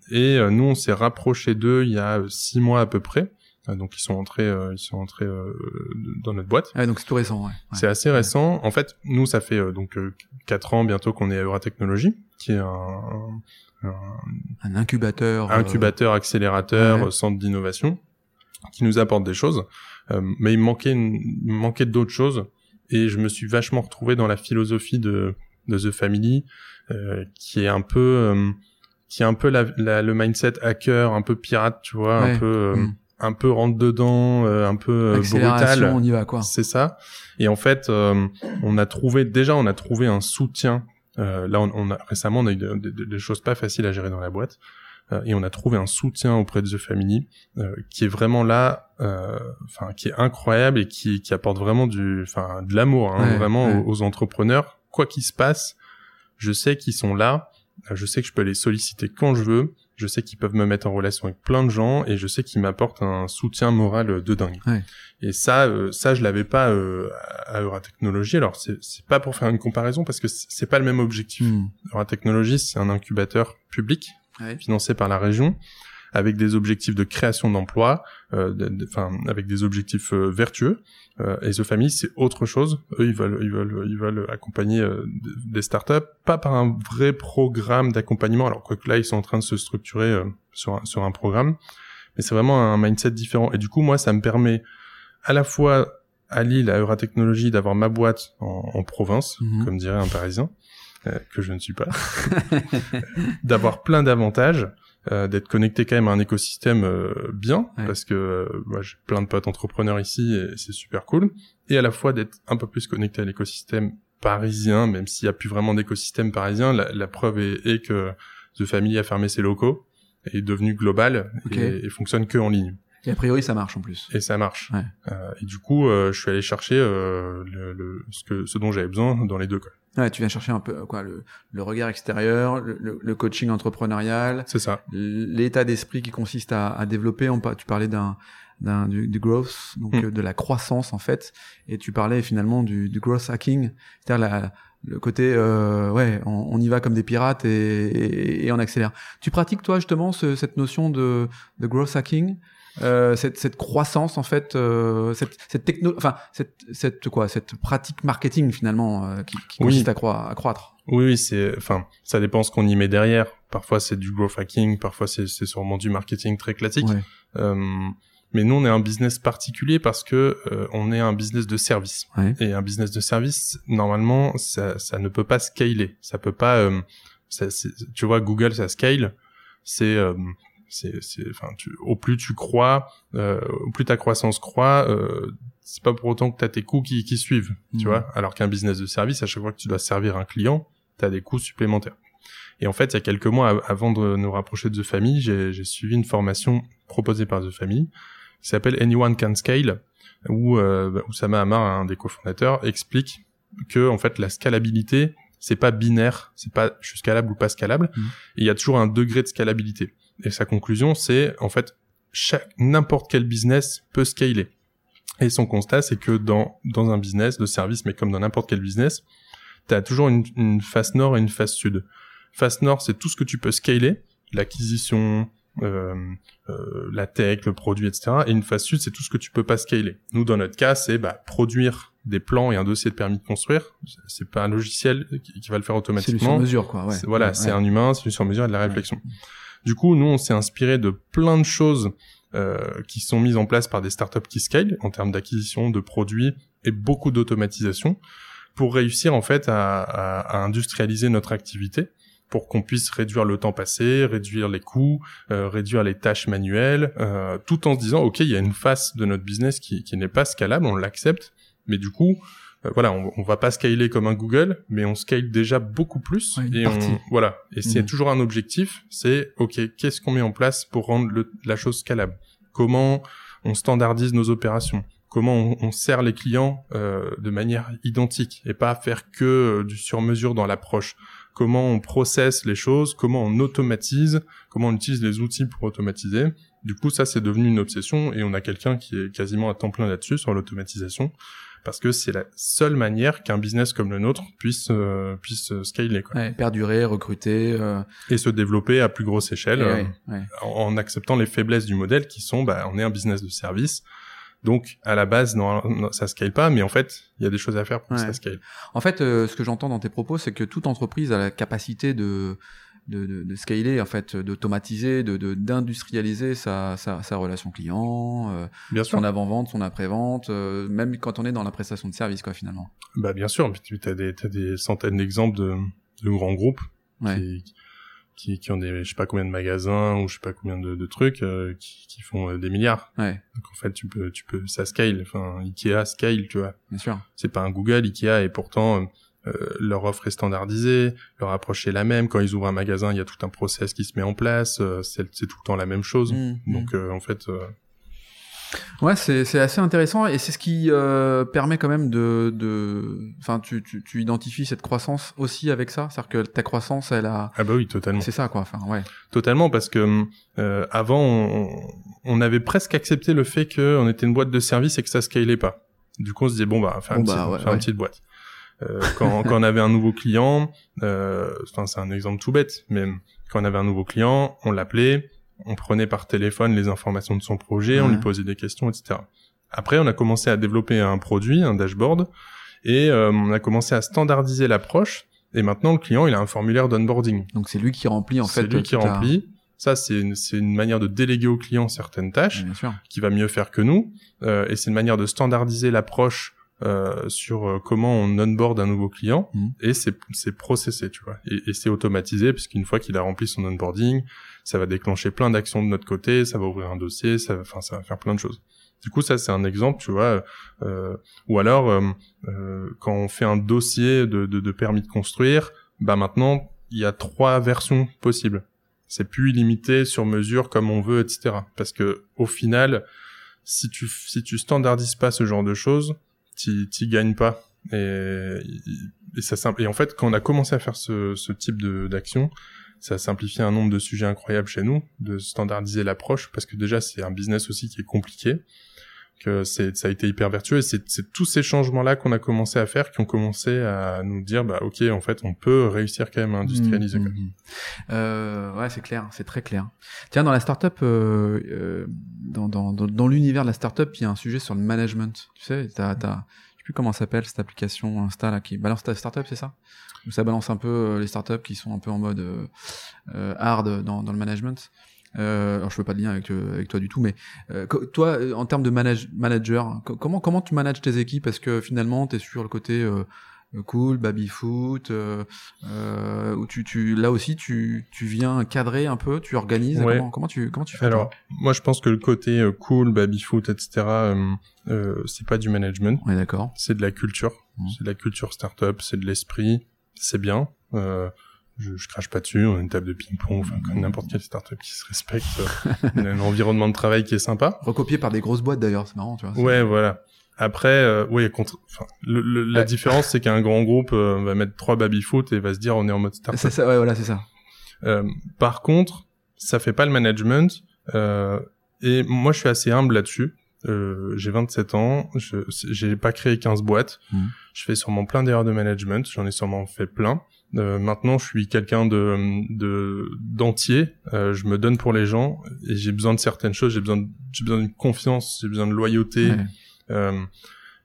et euh, nous, on s'est rapproché d'eux il y a six mois à peu près. Euh, donc ils sont entrés, euh, ils sont entrés euh, dans notre boîte. Ouais, donc c'est tout récent. Ouais. Ouais. C'est assez récent. En fait, nous, ça fait euh, donc euh, quatre ans bientôt qu'on est à Euratechnologie, qui est un, un- un incubateur. incubateur, accélérateur, ouais. centre d'innovation, qui nous apporte des choses. Euh, mais il me manquait, une- il manquait d'autres choses. Et je me suis vachement retrouvé dans la philosophie de, de The Family, euh, qui est un peu, euh, qui est un peu la, la- le mindset hacker, un peu pirate, tu vois, Ouais. un peu, euh, Mm. Un peu rentre dedans, euh, un peu euh, brutal. on y va quoi. C'est ça. Et en fait, euh, on a trouvé déjà, on a trouvé un soutien. Euh, là, on, on a récemment, on a eu de- de- de- des choses pas faciles à gérer dans la boîte, Euh, et on a trouvé un soutien auprès de The Family euh, qui est vraiment là, euh, enfin, qui est incroyable et qui, qui apporte vraiment du, enfin, de l'amour, hein, Ouais, vraiment ouais. Aux, aux entrepreneurs. Quoi qu'il se passe, je sais qu'ils sont là. Je sais que je peux les solliciter quand je veux. Je sais qu'ils peuvent me mettre en relation avec plein de gens et je sais qu'ils m'apportent un soutien moral de dingue. Ouais. Et ça, euh, ça, je l'avais pas euh, à Euratechnologie. Alors, c'est pas pour faire une comparaison parce que c'est pas le même objectif. Hmm. Euratechnologie, c'est un incubateur public Ouais. financé par la région avec des objectifs de création d'emplois, euh, de- de- enfin avec des objectifs euh, vertueux. Euh, et The Family, c'est autre chose. Eux, ils veulent, ils veulent, ils veulent accompagner des startups, pas par un vrai programme d'accompagnement. Alors quoique là, ils sont en train de se structurer euh, sur un, sur un programme, mais c'est vraiment un mindset différent. Et du coup, moi, ça me permet à la fois allie la Euratechnologie d'avoir ma boîte en, province, mhm. comme dirait un Parisien, euh, que je ne suis pas, d'avoir plein d'avantages, euh, d'être connecté quand même à un écosystème euh, bien, parce que moi j'ai plein de potes entrepreneurs ici et c'est super cool, et à la fois d'être un peu plus connecté à l'écosystème parisien, même s'il n'y a plus vraiment d'écosystème parisien, la, preuve est, que The Family a fermé ses locaux, est devenu global et, et fonctionne que en ligne. Et a priori, ça marche en plus. Et ça marche. Euh, et du coup, euh, je suis allé chercher euh, le, le, ce, que, ce dont j'avais besoin dans les deux cas. Ouais, tu viens chercher un peu quoi le, le regard extérieur, le, le coaching entrepreneurial. C'est ça. L'état d'esprit qui consiste à, à développer. On, tu parlais d'un d'un du, du, growth, donc mm. de la croissance en fait, et tu parlais finalement du, du growth hacking, c'est-à-dire la, le côté euh, ouais on, on, y va comme des pirates et, et, et, on accélère. Tu pratiques toi justement ce, cette notion de, de growth hacking? Euh, cette, cette, croissance en fait, euh, cette, cette techno, enfin cette, cette quoi, cette pratique marketing finalement euh, qui, qui consiste à, à, croître. Oui, oui, c'est, enfin, ça dépend ce qu'on y met derrière. Parfois c'est du growth hacking, parfois c'est sûrement du marketing très classique. Euh, mais nous, on est un business particulier parce que on est un business de service. Et un business de service, normalement, ça, ça ne peut pas scaler. Ça peut pas. Ça, tu vois, Google, ça scale. C'est c'est enfin au plus tu crois euh, au plus ta croissance croît euh, c'est pas pour autant que tu as tes coûts qui, qui suivent tu mmh. vois. Alors qu'un business de service à chaque fois que tu dois servir un client tu as des coûts supplémentaires. Et en fait il y a quelques mois avant de nous rapprocher de The Family j'ai suivi une formation proposée par The Family. Qui s'appelle Anyone Can Scale où euh, Oussama Hamar un des cofondateurs explique que en fait la scalabilité c'est pas binaire c'est pas je suis scalable ou pas scalable. Mmh. il y a toujours un degré de scalabilité et sa conclusion, c'est en fait chaque n'importe quel business peut scaler. Et son constat, c'est que dans dans un business de service, mais comme dans n'importe quel business, tu as toujours une, une, face nord et une face sud. Face nord, c'est tout ce que tu peux scaler, l'acquisition, euh, euh, la tech, le produit, etc. Et une face sud, c'est tout ce que tu peux pas scaler. Nous, dans notre cas, c'est bah, produire des plans et un dossier de permis de construire. C'est pas un logiciel qui, va le faire automatiquement. C'est sur mesure, quoi. Ouais. Voilà, c'est un humain, c'est sur mesure et de la réflexion. Du coup, nous, on s'est inspiré de plein de choses euh, qui sont mises en place par des startups qui scale en termes d'acquisition de produits et beaucoup d'automatisation pour réussir en fait à, industrialiser notre activité pour qu'on puisse réduire le temps passé, réduire les coûts, euh, réduire les tâches manuelles, euh, tout en se disant ok il y a une face de notre business qui n'est pas scalable, on l'accepte, mais du coup euh, voilà, on, on, va pas scaler comme un Google, mais on scale déjà beaucoup plus. et on, voilà. Et c'est mmh. toujours un objectif, c'est ok, qu'est-ce qu'on met en place pour rendre le, la chose scalable? Comment on standardise nos opérations? Comment on, on sert les clients euh, de manière identique et pas faire que euh, du sur-mesure dans l'approche? Comment on processe les choses? Comment on automatise? Comment on utilise les outils pour automatiser? Du coup, ça c'est devenu une obsession et on a quelqu'un qui est quasiment à temps plein là-dessus sur l'automatisation parce que c'est la seule manière qu'un business comme le nôtre puisse euh, puisse scaler quoi. Ouais, perdurer, recruter euh... et se développer à plus grosse échelle euh, en, acceptant les faiblesses du modèle qui sont bah on est un business de service. Donc à la base non, ça scale pas mais en fait, il y a des choses à faire pour que ça scale. En fait, euh, ce que j'entends dans tes propos, c'est que toute entreprise a la capacité de de, de, de scaler en fait, d'automatiser, de d'industrialiser sa, sa, sa, relation client, euh, bien son avant-vente, son après-vente, euh, même quand on est dans la prestation de service quoi finalement. Bah bien sûr, tu as des, as des centaines d'exemples de, de grands groupes qui, qui, qui, ont des je sais pas combien de magasins ou je sais pas combien de, de trucs euh, qui, qui, font euh, des milliards. Ouais. Donc en fait tu peux tu peux ça scale. Enfin Ikea scale tu vois. Bien sûr. C'est pas un Google Ikea et pourtant euh, leur offre est standardisée, leur approche est la même. Quand ils ouvrent un magasin, il y a tout un process qui se met en place. Euh, c'est tout le temps la même chose. Mmh, mmh. Donc euh, en fait. Ouais, c'est assez intéressant et c'est ce qui permet quand même de, de, enfin, tu, tu, tu identifies cette croissance aussi avec ça, c'est-à-dire que ta croissance, elle a. Ah bah oui, totalement. C'est ça, quoi. Enfin, ouais. Totalement, parce que avant, on, on, avait presque accepté le fait qu'on était une boîte de service et que ça scalait pas. Du coup, on se disait bon bah, faire, bon, bah, ouais, une petite boîte. Euh, quand, quand on avait un nouveau client, euh, enfin c'est un exemple tout bête, mais quand on avait un nouveau client, on l'appelait, on prenait par téléphone les informations de son projet, on lui posait des questions, etc. Après, on a commencé à développer un produit, un dashboard, et euh, on a commencé à standardiser l'approche. Et maintenant, le client, il a un formulaire d'onboarding. Donc c'est lui qui remplit en fait. C'est lui qui remplit. Ça, c'est une, une manière de déléguer au client certaines tâches, qui va mieux faire que nous, euh, et c'est une manière de standardiser l'approche euh, sur euh, comment on onboard un nouveau client mmh. et c'est c'est processé tu vois. Et, et c'est automatisé puisqu'une fois qu'il a rempli son onboarding ça va déclencher plein d'actions de notre côté ça va ouvrir un dossier ça enfin ça va faire plein de choses. Du coup ça c'est un exemple tu vois euh, ou alors euh, euh, quand on fait un dossier de, de, de permis de construire bah maintenant il y a trois versions possibles. C'est plus illimité sur mesure comme on veut etc parce que au final si tu si tu standardises pas ce genre de choses t'y gagnes pas. Et, et ça. Et en fait, quand on a commencé à faire ce, ce type d'action, ça a simplifié un nombre de sujets incroyables chez nous, de standardiser l'approche, parce que déjà c'est un business aussi qui est compliqué que c'est ça a été hyper vertueux. Et c'est tous ces changements là qu'on a commencé à faire qui ont commencé à nous dire bah ok en fait on peut réussir quand même à industrialiser mmh, mmh, mmh. Euh, ouais c'est clair c'est très clair. Tiens dans la startup euh, euh, dans dans dans, dans l'univers de la startup il y a un sujet sur le management. Tu sais t'as t'as je sais plus comment s'appelle cette application Insta là qui balance ta startup c'est ça? Où ça balance un peu euh, les startups qui sont un peu en mode euh, hard dans dans le management euh, alors je veux pas de lien avec, euh, avec toi du tout, mais euh, toi, en termes de manage, manager, comment comment tu manages tes équipes? Parce que finalement, tu es sur le côté euh, cool, baby foot, où tu, tu là aussi tu, tu viens cadrer un peu, tu organises. Comment, comment tu comment tu fais Alors moi, je pense que le côté cool, baby foot, etc. C'est pas du management. Ouais, d'accord. C'est de la culture. Mmh. C'est de la culture startup. C'est de l'esprit. C'est bien. Euh, je, je crache pas dessus, on a une table de ping-pong, enfin, comme n'importe quelle startup qui se respecte, on a un environnement de travail qui est sympa. Recopié par des grosses boîtes d'ailleurs, c'est marrant, tu vois. Ouais, voilà. Après, euh, oui, contre, enfin, le, la différence, c'est qu'un grand groupe euh, va mettre trois baby-foot et va se dire on est en mode startup. C'est ça, ouais, voilà, c'est ça. Euh, par contre, ça fait pas le management. Euh, et moi, je suis assez humble là-dessus. Euh, j'ai 27 ans, je j'ai pas créé 15 boîtes. Mmh. Je fais sûrement plein d'erreurs de management, j'en ai sûrement fait plein. Euh, maintenant, je suis quelqu'un de de d'entier. Euh, je me donne pour les gens et j'ai besoin de certaines choses. J'ai besoin j'ai besoin d'une confiance, j'ai besoin de loyauté. Euh,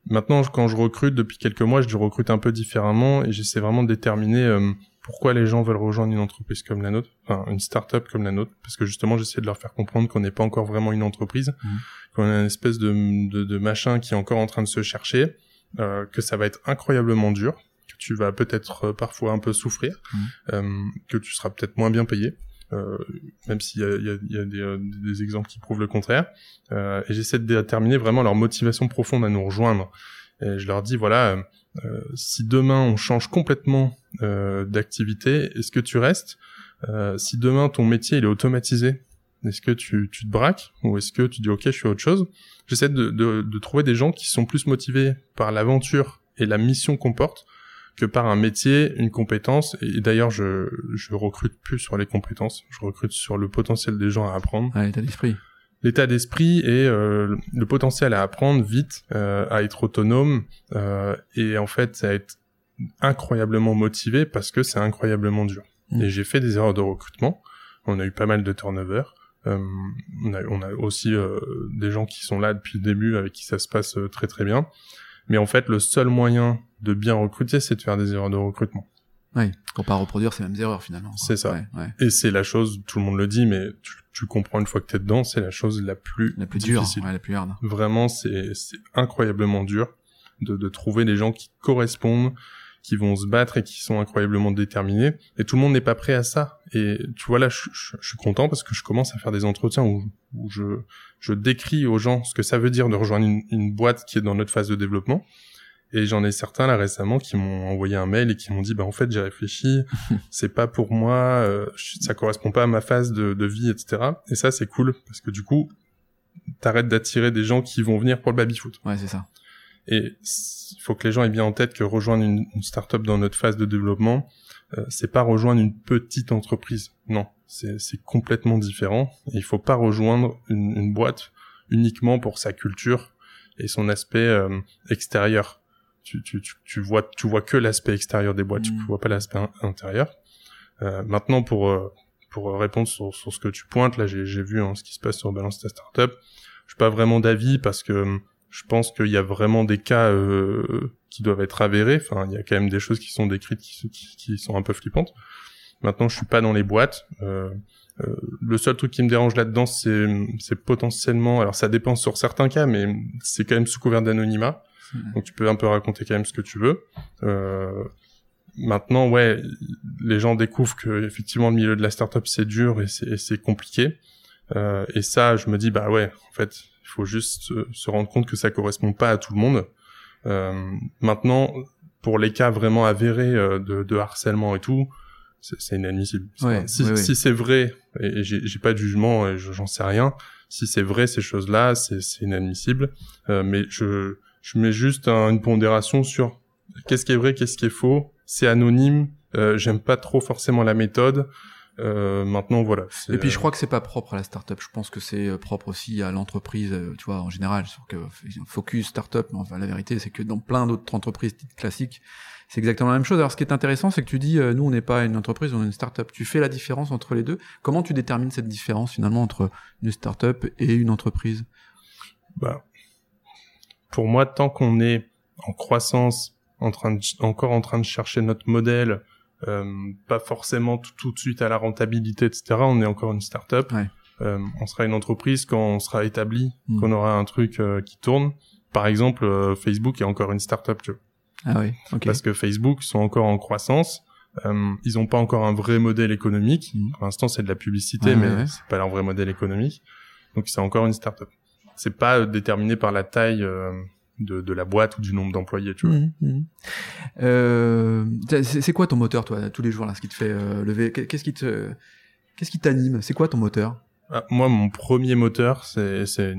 maintenant, quand je recrute depuis quelques mois, je recrute un peu différemment et j'essaie vraiment de déterminer euh, pourquoi les gens veulent rejoindre une entreprise comme la nôtre, enfin une start-up comme la nôtre, parce que justement, j'essaie de leur faire comprendre qu'on n'est pas encore vraiment une entreprise, mmh. qu'on a une espèce de, de, de machin qui est encore en train de se chercher, euh, que ça va être incroyablement dur tu vas peut-être euh, parfois un peu souffrir, mmh. euh, que tu seras peut-être moins bien payé. Euh, même s'il y a, y a, y a des, des, exemples qui prouvent le contraire. Euh, et j'essaie de déterminer vraiment leur motivation profonde à nous rejoindre. Et je leur dis, voilà, euh, si demain on change complètement d'activité, est-ce que tu restes? Si demain ton métier il est automatisé, est-ce que tu, tu te braques? Ou est-ce que tu dis, ok, je fais autre chose? J'essaie de, de, de trouver des gens qui sont plus motivés par l'aventure et la mission qu'on porte que par un métier, une compétence. Et d'ailleurs, je, je recrute plus sur les compétences, je recrute sur le potentiel des gens à apprendre. l'état d'esprit. L'état d'esprit et euh, le potentiel à apprendre vite, euh, à être autonome euh, et en fait à être incroyablement motivé parce que c'est incroyablement dur. Mm. Et j'ai fait des erreurs de recrutement. On a eu pas mal de turnover. Euh, on, a, on a aussi euh, des gens qui sont là depuis le début avec qui ça se passe euh, très très bien. Mais en fait, le seul moyen de bien recruter, c'est de faire des erreurs de recrutement. Oui, pour pas reproduire ces mêmes erreurs finalement. C'est ça. Ouais, Et c'est la chose, tout le monde le dit, mais tu, tu comprends une fois que t'es dedans, c'est la chose la plus la plus difficile. dure, la plus hard. Vraiment, c'est c'est incroyablement dur de, de trouver des gens qui correspondent, qui vont se battre et qui sont incroyablement déterminés. Et tout le monde n'est pas prêt à ça. Et tu vois là, je, je, je, suis content parce que je commence à faire des entretiens où, où je, je décris aux gens ce que ça veut dire de rejoindre une, une boîte qui est dans notre phase de développement. Et j'en ai certains là récemment qui m'ont envoyé un mail et qui m'ont dit bah en fait j'ai réfléchi, c'est pas pour moi, euh, ça correspond pas à ma phase de, de vie, etc. Et ça c'est cool parce que du coup t'arrêtes d'attirer des gens qui vont venir pour le baby foot. Ouais c'est ça. Et il faut que les gens aient bien en tête que rejoindre une, une startup dans notre phase de développement, euh, c'est pas rejoindre une petite entreprise. Non, c'est complètement différent. Et il faut pas rejoindre une, une, boîte uniquement pour sa culture et son aspect euh, extérieur. Tu, tu, tu, tu, vois tu vois que l'aspect extérieur des boîtes, tu mmh. vois pas l'aspect intérieur. Euh, maintenant pour euh, pour répondre sur, sur ce que tu pointes, là j'ai vu hein, ce qui se passe sur Balance ta startup. Je suis pas vraiment d'avis parce que je pense qu'il y a vraiment des cas euh, qui doivent être avérés. Enfin, il y a quand même des choses qui sont décrites qui, qui, qui sont un peu flippantes. Maintenant, je suis pas dans les boîtes. Euh, Euh, le seul truc qui me dérange là-dedans, c'est, c'est potentiellement, alors ça dépend sur certains cas, mais c'est quand même sous couvert d'anonymat. Donc tu peux un peu raconter quand même ce que tu veux. Euh, maintenant, ouais, les gens découvrent que effectivement le milieu de la startup c'est dur et c'est, compliqué. Euh, et ça, je me dis bah ouais, en fait, il faut juste se, rendre compte que ça correspond pas à tout le monde. Euh, maintenant, pour les cas vraiment avérés euh, de, de harcèlement et tout, c'est inadmissible. si, si c'est vrai, et j'ai pas de jugement, et j'en sais rien, si c'est vrai ces choses-là, c'est inadmissible. Euh, mais je, je mets juste une pondération sur qu'est-ce qui est vrai, qu'est-ce qui est faux. C'est anonyme. Euh, J'aime pas trop forcément la méthode. Euh, maintenant, voilà. Et puis, je crois que c'est pas propre à la startup. Je pense que c'est euh, propre aussi à l'entreprise, euh, tu vois, en général. Sur que focus startup, mais enfin, la vérité, c'est que dans plein d'autres entreprises classiques, c'est exactement la même chose. Alors, ce qui est intéressant, c'est que tu dis, nous, on n'est pas une entreprise, on est une startup. Tu fais la différence entre les deux. Comment tu détermines cette différence finalement entre une startup et une entreprise? Bah, pour moi, tant qu'on est en croissance, en train de, encore en train de chercher notre modèle, euh, pas forcément tout, de suite à la rentabilité, etc. On est encore une start-up. Euh, on sera une entreprise quand on sera établi, mm. qu'on aura un truc euh, qui tourne. Par exemple, Facebook est encore une start-up, tu vois. Ah oui. Parce que Facebook sont encore en croissance. ils n'ont pas encore un vrai modèle économique. Mm. Pour l'instant, c'est de la publicité, mais c'est pas leur vrai modèle économique. Donc, c'est encore une start-up. C'est pas déterminé par la taille de, de, la boîte ou du nombre d'employés, tu vois. Mmh, mmh. Euh, c'est quoi ton moteur, toi, tous les jours, là, ce qui te fait euh, lever? Qu'est-ce qui te, qu'est-ce qui t'anime? C'est quoi ton moteur? Ah, Moi, mon premier moteur, c'est,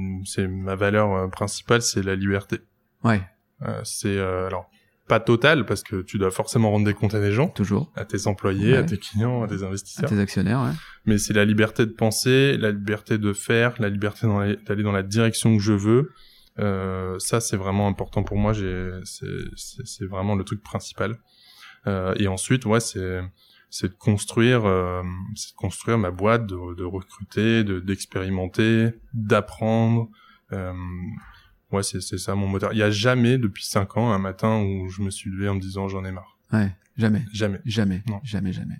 ma valeur euh, principale, c'est la liberté. Ouais. Euh, c'est alors pas total parce que tu dois forcément rendre des comptes à des gens, toujours, à tes employés, à tes clients, à tes investisseurs, à tes actionnaires. Ouais. Mais c'est la liberté de penser, la liberté de faire, la liberté d'aller dans la direction que je veux. Euh, ça, c'est vraiment important pour moi. C'est vraiment le truc principal. Euh, et ensuite, ouais, c'est c'est de construire, euh, c'est de construire ma boîte, de, de recruter, de d'expérimenter, d'apprendre. Euh, ouais, c'est c'est ça mon moteur. Il y a jamais depuis cinq ans un matin où je me suis levé en me disant j'en ai marre. Ouais, jamais. Jamais. Jamais. Non. Jamais, jamais.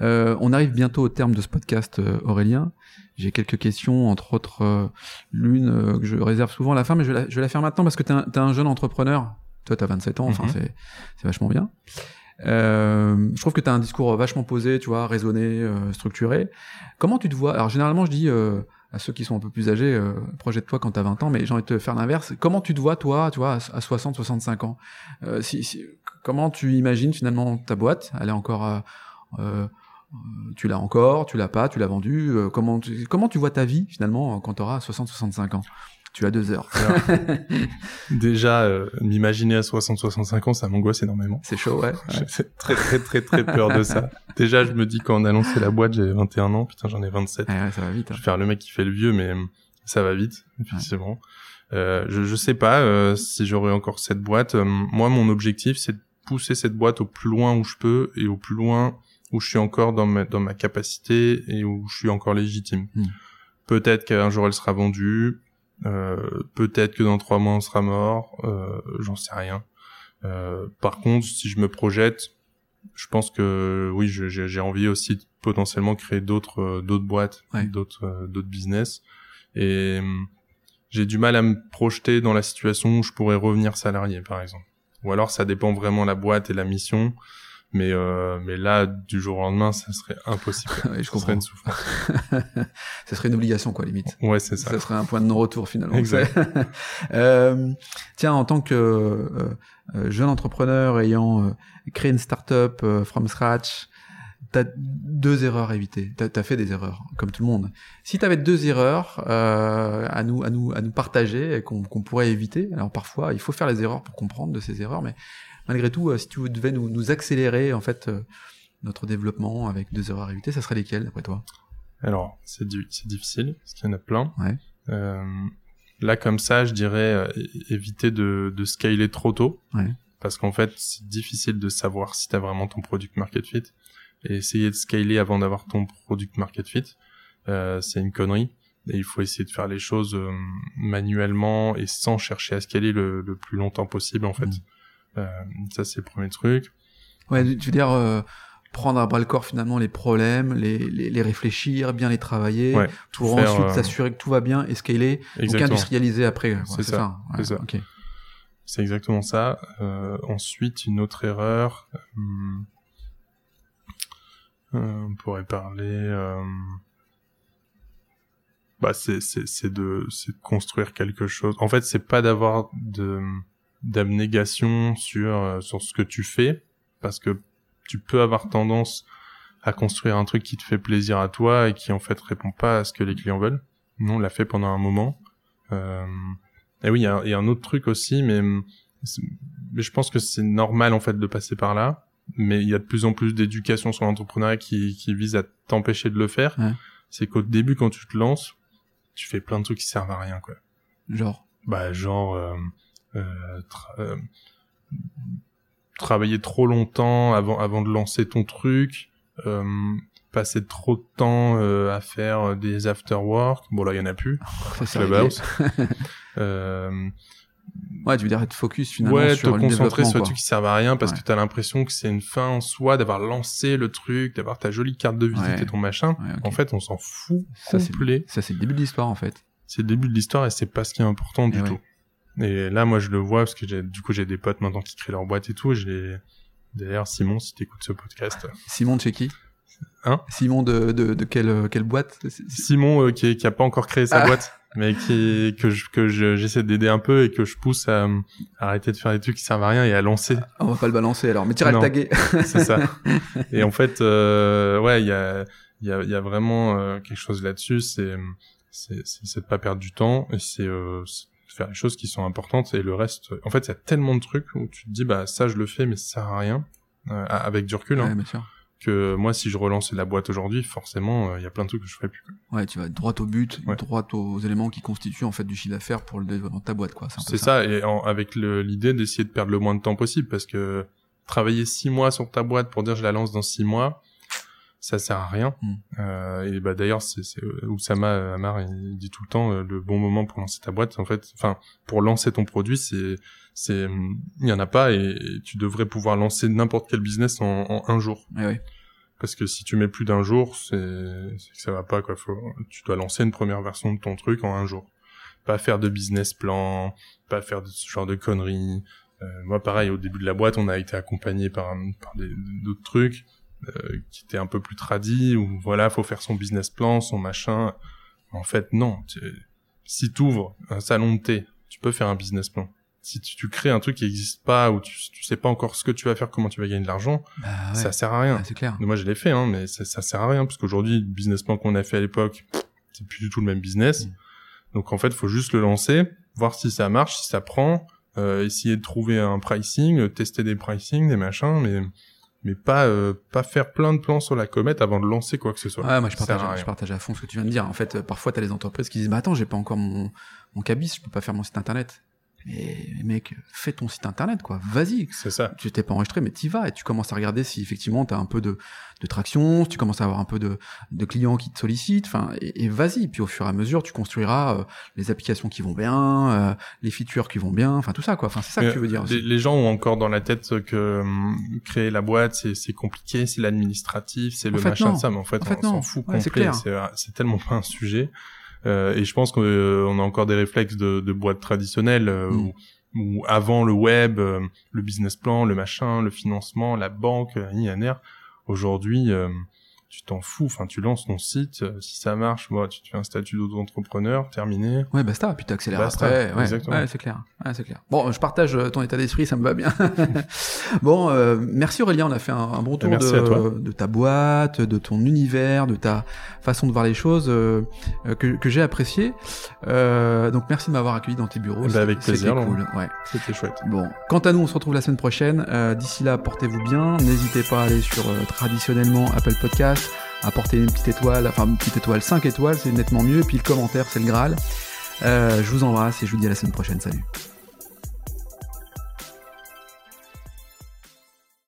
Euh, on arrive bientôt au terme de ce podcast, euh, Aurélien. J'ai quelques questions, entre autres euh, l'une euh, que je réserve souvent à la fin, mais je vais la, je vais la faire maintenant parce que tu es, un jeune entrepreneur. Toi, tu as 27 ans, enfin, mhm. c'est c'est vachement bien. Je trouve que tu as un discours vachement posé, tu vois, raisonné, structuré. Comment tu te vois? Alors, généralement, je dis à ceux qui sont un peu plus âgés, projette-toi quand tu as 20 ans, mais j'ai envie de te faire l'inverse. Comment tu te vois, toi, tu vois, à 60, 65 ans? Si, si, Comment tu imagines finalement ta boîte? Elle est encore euh, tu l'as encore, tu l'as pas, tu l'as vendu. Euh, comment, tu, comment tu vois ta vie finalement quand tu auras 60-65 ans? Tu as deux heures. Déjà, euh, m'imaginer à 60-65 ans, ça m'angoisse énormément. C'est chaud, ouais. J'ai très très très très peur de ça. Déjà, je me dis quand on a lancé la boîte, j'avais 21 ans, putain j'en ai 27. ouais, ça va vite. Hein. Je vais faire le mec qui fait le vieux, mais ça va vite, effectivement. Euh, je, je sais pas si j'aurai encore cette boîte. moi, mon objectif, c'est de pousser cette boîte au plus loin où je peux et au plus loin où je suis encore dans ma, dans ma capacité et où je suis encore légitime. Hmm. Peut-être qu'un jour elle sera vendue, euh, peut-être que dans trois mois on sera mort, euh, j'en sais rien. Euh, par contre, si je me projette, je pense que oui, j'ai envie aussi de potentiellement créer d'autres euh, d'autres boîtes, d'autres euh, d'autres business. Et hum, j'ai du mal à me projeter dans la situation où je pourrais revenir salarié, par exemple. Ou alors ça dépend vraiment de la boîte et la mission mais euh, mais là du jour au lendemain ça serait impossible. Ouais, je comprends une souffrance. Ça serait une obligation quoi limite. Ouais c'est ça. Ça serait un point de non retour finalement. Exact. Euh, tiens en tant que euh, euh jeune entrepreneur ayant euh, créé une startup euh, from scratch T'as deux erreurs à éviter. T'as as fait des erreurs, comme tout le monde. Si t'avais deux erreurs euh, à nous, à nous, à nous partager qu'on qu'on pourrait éviter, alors parfois il faut faire les erreurs pour comprendre de ces erreurs, mais malgré tout, euh, si tu devais nous, nous accélérer en fait euh, notre développement avec deux erreurs à éviter, ça serait lesquelles d'après toi? Alors, c'est difficile, parce qu'il y en a plein. Ouais. Euh, là, comme ça, je dirais euh, éviter de, de scaler trop tôt. Ouais. Parce qu'en fait, c'est difficile de savoir si tu as vraiment ton product market fit. Et essayer de scaler avant d'avoir ton product market fit, euh, c'est une connerie. Et il faut essayer de faire les choses manuellement et sans chercher à scaler le, le plus longtemps possible, en fait. Mm. Euh, ça, c'est le premier truc. Ouais, tu veux dire, euh, prendre à bras le corps finalement les problèmes, les, les, réfléchir, bien les travailler, pour ensuite euh, s'assurer que tout va bien et scaler, donc industrialiser après. c'est ça. C'est exactement ça. Euh, ensuite, une autre erreur. On pourrait parler. Bah, c'est de c'est de construire quelque chose. En fait, c'est pas d'avoir de d'abnégation sur euh, sur ce que tu fais, parce que tu peux avoir tendance à construire un truc qui te fait plaisir à toi et qui en fait répond pas à ce que les clients veulent. Nous, on l'a fait pendant un moment. Euh, et oui, il y a, y a, un autre truc aussi, mais, mais je pense que c'est normal en fait de passer par là. Mais il y a de plus en plus d'éducation sur l'entrepreneuriat qui, qui vise à t'empêcher de le faire. C'est qu'au début, quand tu te lances, tu fais plein de trucs qui servent à rien, quoi. Genre? Bah, genre. Euh, euh, euh, travailler trop longtemps avant avant de lancer ton truc, euh, passer trop de temps euh, à faire des after work. Bon là il y en a plus. C'est euh, ouais, tu veux dire être focus finalement ouais, sur te concentrer sur des trucs qui servent à rien parce que tu as l'impression que c'est une fin en soi d'avoir lancé le truc, d'avoir ta jolie carte de visite et ton machin. En fait, on s'en fout ça. Ça c'est le début de l'histoire en fait. C'est le début de l'histoire et c'est pas ce qui est important du tout. Et là, moi, je le vois parce que j'ai, du coup, j'ai des potes maintenant qui créent leur boîte et tout. J'ai, d'ailleurs, Simon, si t'écoutes ce podcast. Simon de chez qui? Hein? Simon de, de, de quelle, quelle boîte? Simon, euh, qui, qui a pas encore créé sa ah. boîte, mais qui, que je, que j'essaie d'aider un peu et que je pousse à, arrêter de faire des trucs qui servent à rien et à lancer. On va pas le balancer alors, mais tu le taguer. c'est ça. Et en fait, euh, ouais, il y a, il y a, y a vraiment euh, quelque chose là-dessus. C'est, c'est, c'est de pas perdre du temps et c'est, euh, faire les choses qui sont importantes et le reste en fait il y a tellement de trucs où tu te dis bah ça je le fais mais ça sert à rien euh, avec du recul hein, que moi si je relançais la boîte aujourd'hui forcément euh, il y a plein de trucs que je ferais plus ouais tu vas droit au but droit aux éléments qui constituent en fait du chiffre d'affaires pour le développement de ta boîte quoi. C'est ça. et avec l'idée d'essayer de perdre le moins de temps possible parce que travailler six mois sur ta boîte pour dire je la lance dans six mois ça sert à rien. Mm. Euh, et bah d'ailleurs, c'est euh, Oussama Amar il dit tout le temps euh, le bon moment pour lancer ta boîte. En fait, enfin pour lancer ton produit, c'est c'est il y en a pas et, tu devrais pouvoir lancer n'importe quel business en, en un jour. Eh oui. Parce que si tu mets plus d'un jour, c'est que ça va pas quoi. Faut, tu dois lancer une première version de ton truc en un jour. Pas faire de business plan, pas faire de ce genre de conneries. Euh, moi, pareil, au début de la boîte, on a été accompagné par, par d'autres trucs euh, qui était un peu plus tradit où voilà faut faire son business plan son machin. En fait non. Si tu ouvres un salon de thé tu peux faire un business plan. Si tu, crées un truc qui n'existe pas ou tu, tu sais pas encore ce que tu vas faire comment tu vas gagner de l'argent bah ça sert à rien. C'est clair. Moi je l'ai fait hein mais ça, ça sert à rien parce qu'aujourd'hui le business plan qu'on a fait à l'époque c'est plus du tout le même business. Mm. donc en fait faut juste le lancer voir si ça marche si ça prend euh, essayer de trouver un pricing tester des pricing des machins mais mais pas euh, pas faire plein de plans sur la comète avant de lancer quoi que ce soit. Ouais, moi je partage, je partage à fond ce que tu viens de dire. En fait, euh, parfois tu as les entreprises qui disent "Bah attends, j'ai pas encore mon mon cabis, je peux pas faire mon site internet." Mais mec, fais ton site internet, quoi. Vas-y. C'est ça. Tu t'es pas enregistré, mais t'y vas et tu commences à regarder si effectivement t'as un peu de, de traction, si tu commences à avoir un peu de, de clients qui te sollicitent. Enfin, et, vas-y. Puis au fur et à mesure, tu construiras euh, les applications qui vont bien, euh, les features qui vont bien. Enfin, tout ça, quoi. Enfin, c'est ça que tu veux dire. Les, gens ont encore dans la tête que hum, créer la boîte, c'est compliqué, c'est l'administratif, c'est le machin de ça. Mais en fait, on s'en fout complet. C'est tellement pas un sujet. Euh, et je pense qu'on euh, a encore des réflexes de, de boîte traditionnelle euh, mm. où, avant le web, le business plan, le machin, le financement, la banque, INR. Aujourd'hui, tu t'en fous, enfin tu lances ton site, euh, si ça marche, moi tu te fais un statut d'auto-entrepreneur, terminé. Ouais, basta, puis t'accélères après. Ouais, ouais c'est clair. Ouais, c'est clair. Bon, je partage euh, ton état d'esprit, ça me va bien. bon, euh, merci Aurélien, on a fait un, bon tour de, de, ta boîte, de ton univers, de ta façon de voir les choses que, que j'ai apprécié. donc merci de m'avoir accueilli dans tes bureaux. Bah, avec plaisir. Cool. Ouais. C'était chouette. Bon, quant à nous, on se retrouve la semaine prochaine. D'ici là, portez-vous bien. N'hésitez pas à aller sur traditionnellement Apple Apporter une petite étoile, enfin une petite étoile, 5 étoiles, c'est nettement mieux, puis le commentaire, c'est le Graal. Euh, je vous embrasse et je vous dis à la semaine prochaine, salut.